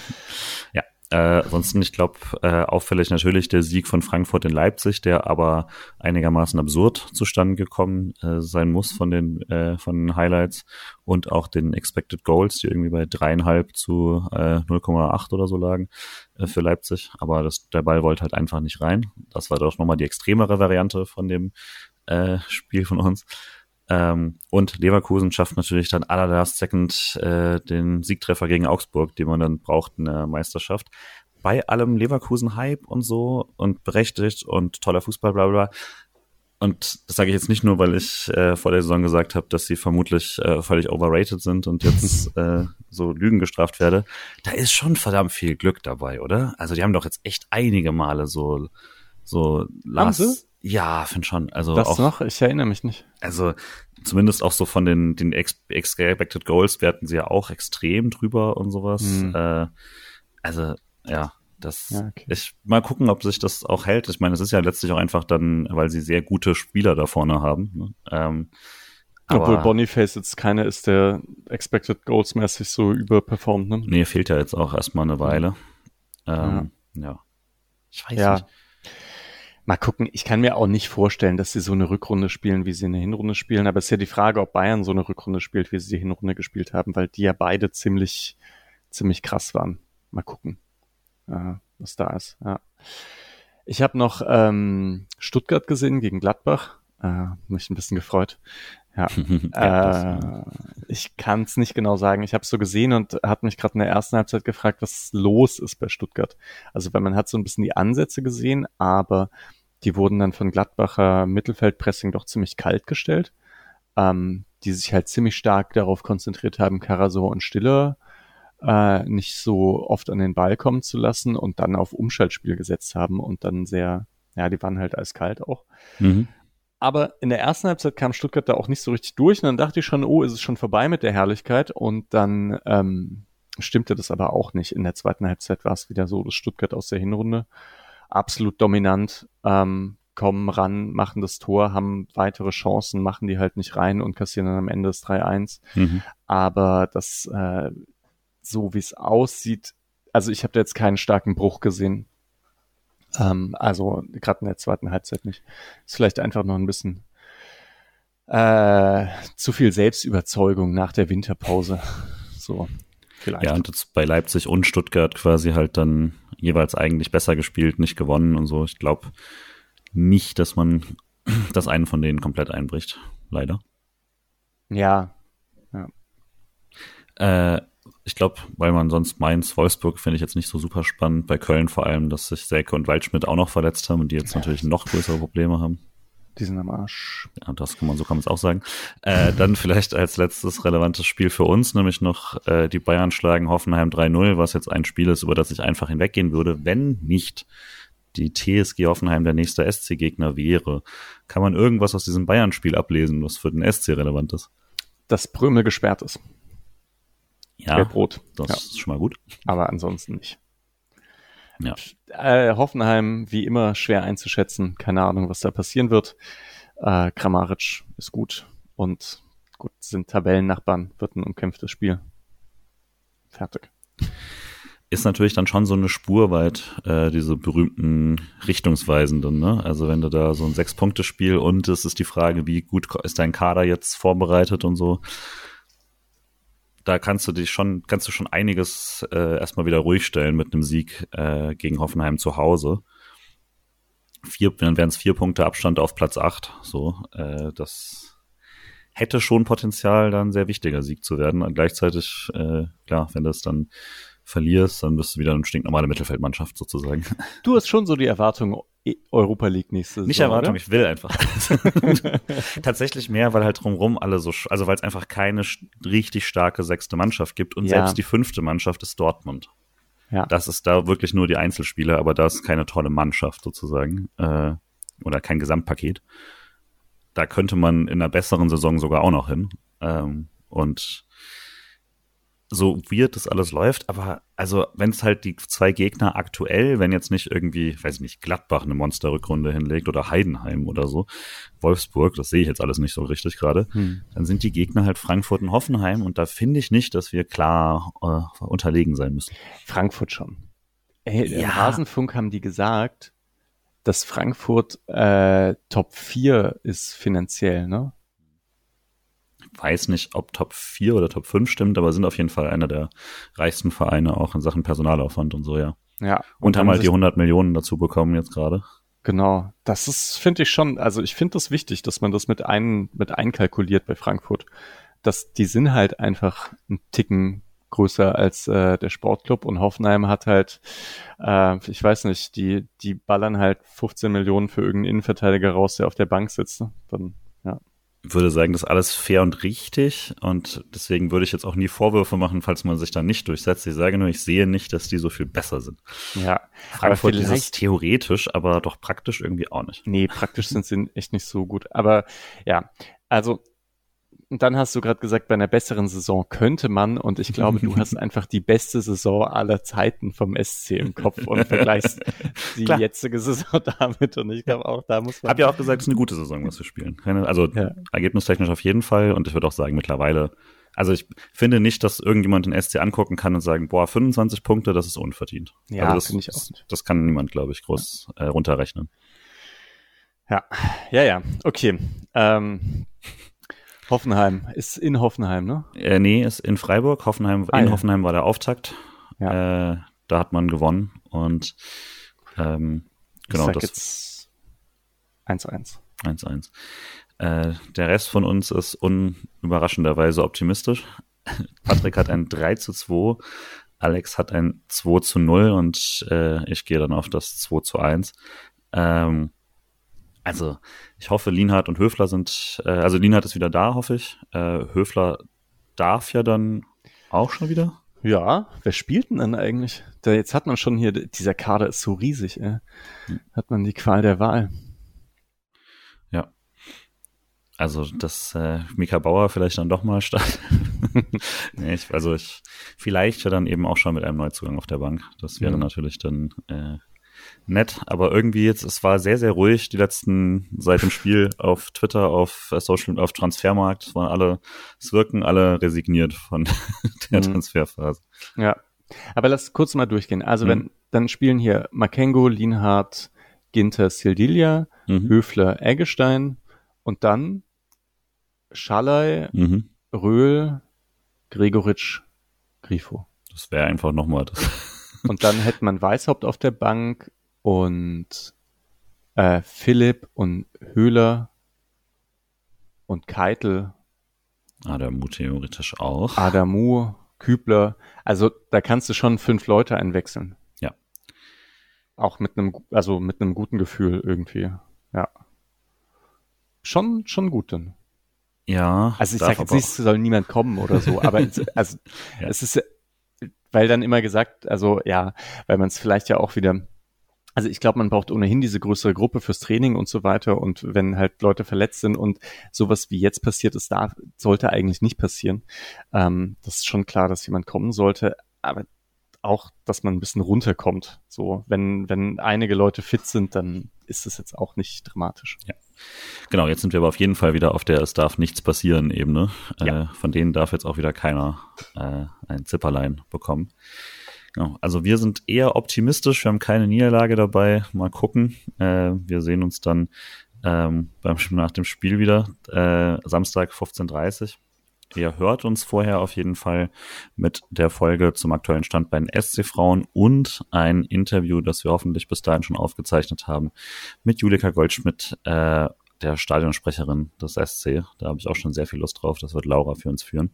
ja, äh, ansonsten, ich glaube, äh, auffällig natürlich der Sieg von Frankfurt in Leipzig, der aber einigermaßen absurd zustande gekommen äh, sein muss von den, äh, von den Highlights und auch den Expected Goals, die irgendwie bei dreieinhalb zu äh, 0,8 oder so lagen äh, für Leipzig. Aber das, der Ball wollte halt einfach nicht rein. Das war doch nochmal die extremere Variante von dem äh, Spiel von uns. Ähm, und Leverkusen schafft natürlich dann aller last second äh, den Siegtreffer gegen Augsburg, den man dann braucht in der Meisterschaft. Bei allem Leverkusen-Hype und so und berechtigt und toller Fußball, bla bla. Und das sage ich jetzt nicht nur, weil ich äh, vor der Saison gesagt habe, dass sie vermutlich äh, völlig overrated sind und jetzt äh, so Lügen gestraft werde. Da ist schon verdammt viel Glück dabei, oder? Also die haben doch jetzt echt einige Male so so Lars. Ja, finde schon. Also das auch, noch? Ich erinnere mich nicht. Also zumindest auch so von den, den Expected Goals werten sie ja auch extrem drüber und sowas. Mhm. Äh, also, ja, das ja, okay. ich mal gucken, ob sich das auch hält. Ich meine, es ist ja letztlich auch einfach dann, weil sie sehr gute Spieler da vorne haben. Ne? Ähm, Obwohl Boniface jetzt keiner ist, der Expected Goals mäßig so überperformt, ne? Nee, fehlt ja jetzt auch erstmal eine Weile. Ähm, ja. ja. Ich weiß ja. nicht. Mal gucken, ich kann mir auch nicht vorstellen, dass sie so eine Rückrunde spielen, wie sie eine Hinrunde spielen, aber es ist ja die Frage, ob Bayern so eine Rückrunde spielt, wie sie die Hinrunde gespielt haben, weil die ja beide ziemlich, ziemlich krass waren. Mal gucken, äh, was da ist. Ja. Ich habe noch ähm, Stuttgart gesehen gegen Gladbach. Äh, mich ein bisschen gefreut. Ja, ja äh, ich kann es nicht genau sagen. Ich habe es so gesehen und hat mich gerade in der ersten Halbzeit gefragt, was los ist bei Stuttgart. Also weil man hat so ein bisschen die Ansätze gesehen, aber die wurden dann von Gladbacher Mittelfeldpressing doch ziemlich kalt gestellt, ähm, die sich halt ziemlich stark darauf konzentriert haben, Karasor und Stiller äh, nicht so oft an den Ball kommen zu lassen und dann auf Umschaltspiel gesetzt haben und dann sehr ja, die waren halt eiskalt auch. Mhm. Aber in der ersten Halbzeit kam Stuttgart da auch nicht so richtig durch und dann dachte ich schon, oh, ist es schon vorbei mit der Herrlichkeit und dann ähm, stimmte das aber auch nicht. In der zweiten Halbzeit war es wieder so, dass Stuttgart aus der Hinrunde absolut dominant ähm, kommen ran, machen das Tor, haben weitere Chancen, machen die halt nicht rein und kassieren dann am Ende das 3-1. Mhm. Aber das, äh, so wie es aussieht, also ich habe da jetzt keinen starken Bruch gesehen. Ähm, also gerade in der zweiten Halbzeit nicht. Ist vielleicht einfach noch ein bisschen äh, zu viel Selbstüberzeugung nach der Winterpause. So. Vielleicht. Ja, und jetzt bei Leipzig und Stuttgart quasi halt dann jeweils eigentlich besser gespielt, nicht gewonnen und so. Ich glaube nicht, dass man das einen von denen komplett einbricht. Leider. Ja. ja. Äh, ich glaube, weil man sonst Mainz, Wolfsburg finde ich jetzt nicht so super spannend. Bei Köln vor allem, dass sich Selke und Waldschmidt auch noch verletzt haben und die jetzt natürlich noch größere Probleme haben. Die sind am Arsch. Ja, das kann man, so kann man es auch sagen. Äh, dann vielleicht als letztes relevantes Spiel für uns, nämlich noch äh, die Bayern schlagen Hoffenheim 3-0, was jetzt ein Spiel ist, über das ich einfach hinweggehen würde, wenn nicht die TSG Hoffenheim der nächste SC-Gegner wäre. Kann man irgendwas aus diesem Bayern-Spiel ablesen, was für den SC relevant ist? Dass Prömel gesperrt ist. Ja, Gelb-Rot. das ja. ist schon mal gut. Aber ansonsten nicht. Ja. Äh, Hoffenheim, wie immer, schwer einzuschätzen. Keine Ahnung, was da passieren wird. Äh, Kramaric ist gut und gut, sind Tabellennachbarn, wird ein umkämpftes Spiel. Fertig. Ist natürlich dann schon so eine Spur weit, äh, diese berühmten Richtungsweisenden, ne? Also wenn du da so ein Sechs-Punkte-Spiel und es ist die Frage, wie gut ist dein Kader jetzt vorbereitet und so da kannst du dich schon, kannst du schon einiges äh, erstmal wieder ruhig stellen mit einem Sieg äh, gegen Hoffenheim zu Hause. Vier, dann wären es vier Punkte Abstand auf Platz acht. So, äh, das hätte schon Potenzial, dann ein sehr wichtiger Sieg zu werden. Und gleichzeitig, äh, klar, wenn das dann verlierst, dann bist du wieder eine stinknormale Mittelfeldmannschaft sozusagen. Du hast schon so die Erwartung, Europa League nächste Saison. Nicht Erwartung, oder? ich will einfach. Tatsächlich mehr, weil halt drumrum alle so, also weil es einfach keine richtig starke sechste Mannschaft gibt und ja. selbst die fünfte Mannschaft ist Dortmund. Ja. Das ist da wirklich nur die Einzelspieler, aber da ist keine tolle Mannschaft sozusagen äh, oder kein Gesamtpaket. Da könnte man in einer besseren Saison sogar auch noch hin. Ähm, und so weird das alles läuft, aber also wenn es halt die zwei Gegner aktuell, wenn jetzt nicht irgendwie, weiß ich nicht, Gladbach eine Monsterrückrunde hinlegt oder Heidenheim oder so, Wolfsburg, das sehe ich jetzt alles nicht so richtig gerade, hm. dann sind die Gegner halt Frankfurt und Hoffenheim und da finde ich nicht, dass wir klar äh, unterlegen sein müssen. Frankfurt schon. Ey, ja. Im Rasenfunk haben die gesagt, dass Frankfurt äh, Top 4 ist finanziell, ne? Weiß nicht, ob Top 4 oder Top 5 stimmt, aber sind auf jeden Fall einer der reichsten Vereine auch in Sachen Personalaufwand und so, ja. Ja. Und, und haben halt die 100 Millionen dazu bekommen jetzt gerade. Genau. Das ist, finde ich schon, also ich finde das wichtig, dass man das mit ein, mit einkalkuliert bei Frankfurt. Dass die sind halt einfach ein Ticken größer als äh, der Sportclub und Hoffenheim hat halt, äh, ich weiß nicht, die, die ballern halt 15 Millionen für irgendeinen Innenverteidiger raus, der auf der Bank sitzt. Ne? Dann würde sagen, das ist alles fair und richtig und deswegen würde ich jetzt auch nie Vorwürfe machen, falls man sich da nicht durchsetzt. Ich sage nur, ich sehe nicht, dass die so viel besser sind. Ja, Frankfurt ist es theoretisch, aber doch praktisch irgendwie auch nicht. Nee, praktisch sind sie echt nicht so gut. Aber ja, also und dann hast du gerade gesagt, bei einer besseren Saison könnte man, und ich glaube, du hast einfach die beste Saison aller Zeiten vom SC im Kopf und vergleichst die Klar. jetzige Saison damit. Und ich glaube auch, da muss man. Hab ja auch gesagt, es ist eine gute Saison, was wir spielen. Keine, also ja. ergebnistechnisch auf jeden Fall. Und ich würde auch sagen, mittlerweile, also ich finde nicht, dass irgendjemand den SC angucken kann und sagen, boah, 25 Punkte, das ist unverdient. Ja, also das finde ich auch. Das, das kann niemand, glaube ich, groß ja. äh, runterrechnen. Ja, ja, ja, okay. Ähm, Hoffenheim ist in Hoffenheim, ne? Äh, nee, ist in Freiburg. Hoffenheim, ah, in ja. Hoffenheim war der Auftakt. Ja. Äh, da hat man gewonnen und ähm, genau das. Jetzt 1-1. 1-1. Äh, der Rest von uns ist unüberraschenderweise optimistisch. Patrick hat ein 3 zu 2, Alex hat ein 2 zu 0 und äh, ich gehe dann auf das 2 zu 1. Ähm, also, ich hoffe, Lienhardt und Höfler sind, äh, also Lienhardt ist wieder da, hoffe ich. Äh, Höfler darf ja dann auch schon wieder. Ja, wer spielt denn dann eigentlich? Da, jetzt hat man schon hier, dieser Kader ist so riesig, ey. Hm. Hat man die Qual der Wahl. Ja. Also, dass äh, Mika Bauer vielleicht dann doch mal statt. nee, ich, also ich, vielleicht ja dann eben auch schon mit einem Neuzugang auf der Bank. Das wäre mhm. natürlich dann äh, nett, aber irgendwie jetzt, es war sehr, sehr ruhig die letzten, seit dem Spiel auf Twitter, auf Social, auf Transfermarkt, es waren alle, es wirken alle resigniert von der mhm. Transferphase. Ja. Aber lass kurz mal durchgehen. Also mhm. wenn, dann spielen hier Makengo, Lienhardt, Ginter, Sildilia, mhm. Höfler, Eggestein und dann Schallei, mhm. Röhl, Gregoritsch, Grifo. Das wäre einfach nochmal das. Und dann hätte man Weißhaupt auf der Bank und äh, Philipp und Höhler und Keitel. Adamu theoretisch auch. Adamu, Kübler. Also da kannst du schon fünf Leute einwechseln. Ja. Auch mit einem, also mit einem guten Gefühl irgendwie. Ja. Schon, schon gut dann. Ja. Also ich sage jetzt nicht, es soll niemand kommen oder so, aber es, also ja. es ist, weil dann immer gesagt, also ja, weil man es vielleicht ja auch wieder also ich glaube, man braucht ohnehin diese größere Gruppe fürs Training und so weiter. Und wenn halt Leute verletzt sind und sowas wie jetzt passiert ist, da sollte eigentlich nicht passieren. Ähm, das ist schon klar, dass jemand kommen sollte. Aber auch, dass man ein bisschen runterkommt. So, wenn, wenn einige Leute fit sind, dann ist es jetzt auch nicht dramatisch. Ja. Genau, jetzt sind wir aber auf jeden Fall wieder auf der Es darf nichts passieren Ebene. Ja. Äh, von denen darf jetzt auch wieder keiner äh, ein Zipperlein bekommen. Genau. Also wir sind eher optimistisch, wir haben keine Niederlage dabei. Mal gucken. Äh, wir sehen uns dann ähm, beim, nach dem Spiel wieder, äh, Samstag 15.30 Ihr hört uns vorher auf jeden Fall mit der Folge zum aktuellen Stand bei den SC-Frauen und ein Interview, das wir hoffentlich bis dahin schon aufgezeichnet haben, mit Julika Goldschmidt, äh, der Stadionsprecherin des SC. Da habe ich auch schon sehr viel Lust drauf. Das wird Laura für uns führen.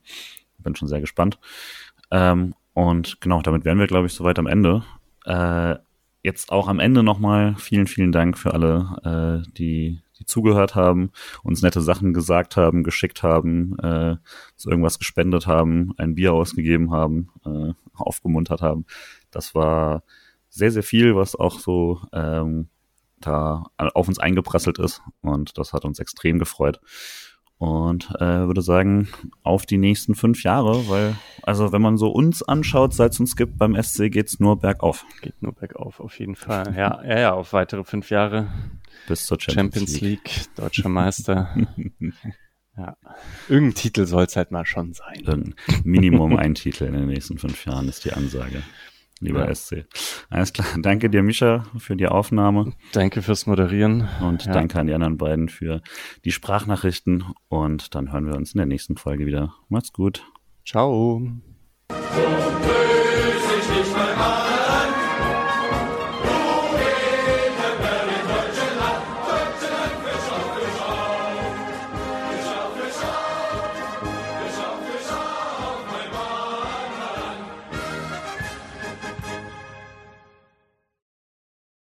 Bin schon sehr gespannt. Ähm, und genau, damit wären wir, glaube ich, soweit am Ende. Äh, jetzt auch am Ende nochmal vielen, vielen Dank für alle, äh, die, die zugehört haben, uns nette Sachen gesagt haben, geschickt haben, äh, irgendwas gespendet haben, ein Bier ausgegeben haben, äh, aufgemuntert haben. Das war sehr, sehr viel, was auch so ähm, da auf uns eingeprasselt ist und das hat uns extrem gefreut. Und äh, würde sagen, auf die nächsten fünf Jahre, weil, also wenn man so uns anschaut, seit es uns gibt beim SC, geht's nur bergauf. Geht nur bergauf, auf jeden Fall. Ja, ja, ja, auf weitere fünf Jahre. Bis zur Champions, Champions League. League, deutscher Meister. ja. Irgendein Titel soll es halt mal schon sein. Minimum ein Titel in den nächsten fünf Jahren ist die Ansage lieber ja. SC. Alles klar. Danke dir, Mischa, für die Aufnahme. Danke fürs Moderieren. Und ja. danke an die anderen beiden für die Sprachnachrichten. Und dann hören wir uns in der nächsten Folge wieder. Macht's gut. Ciao.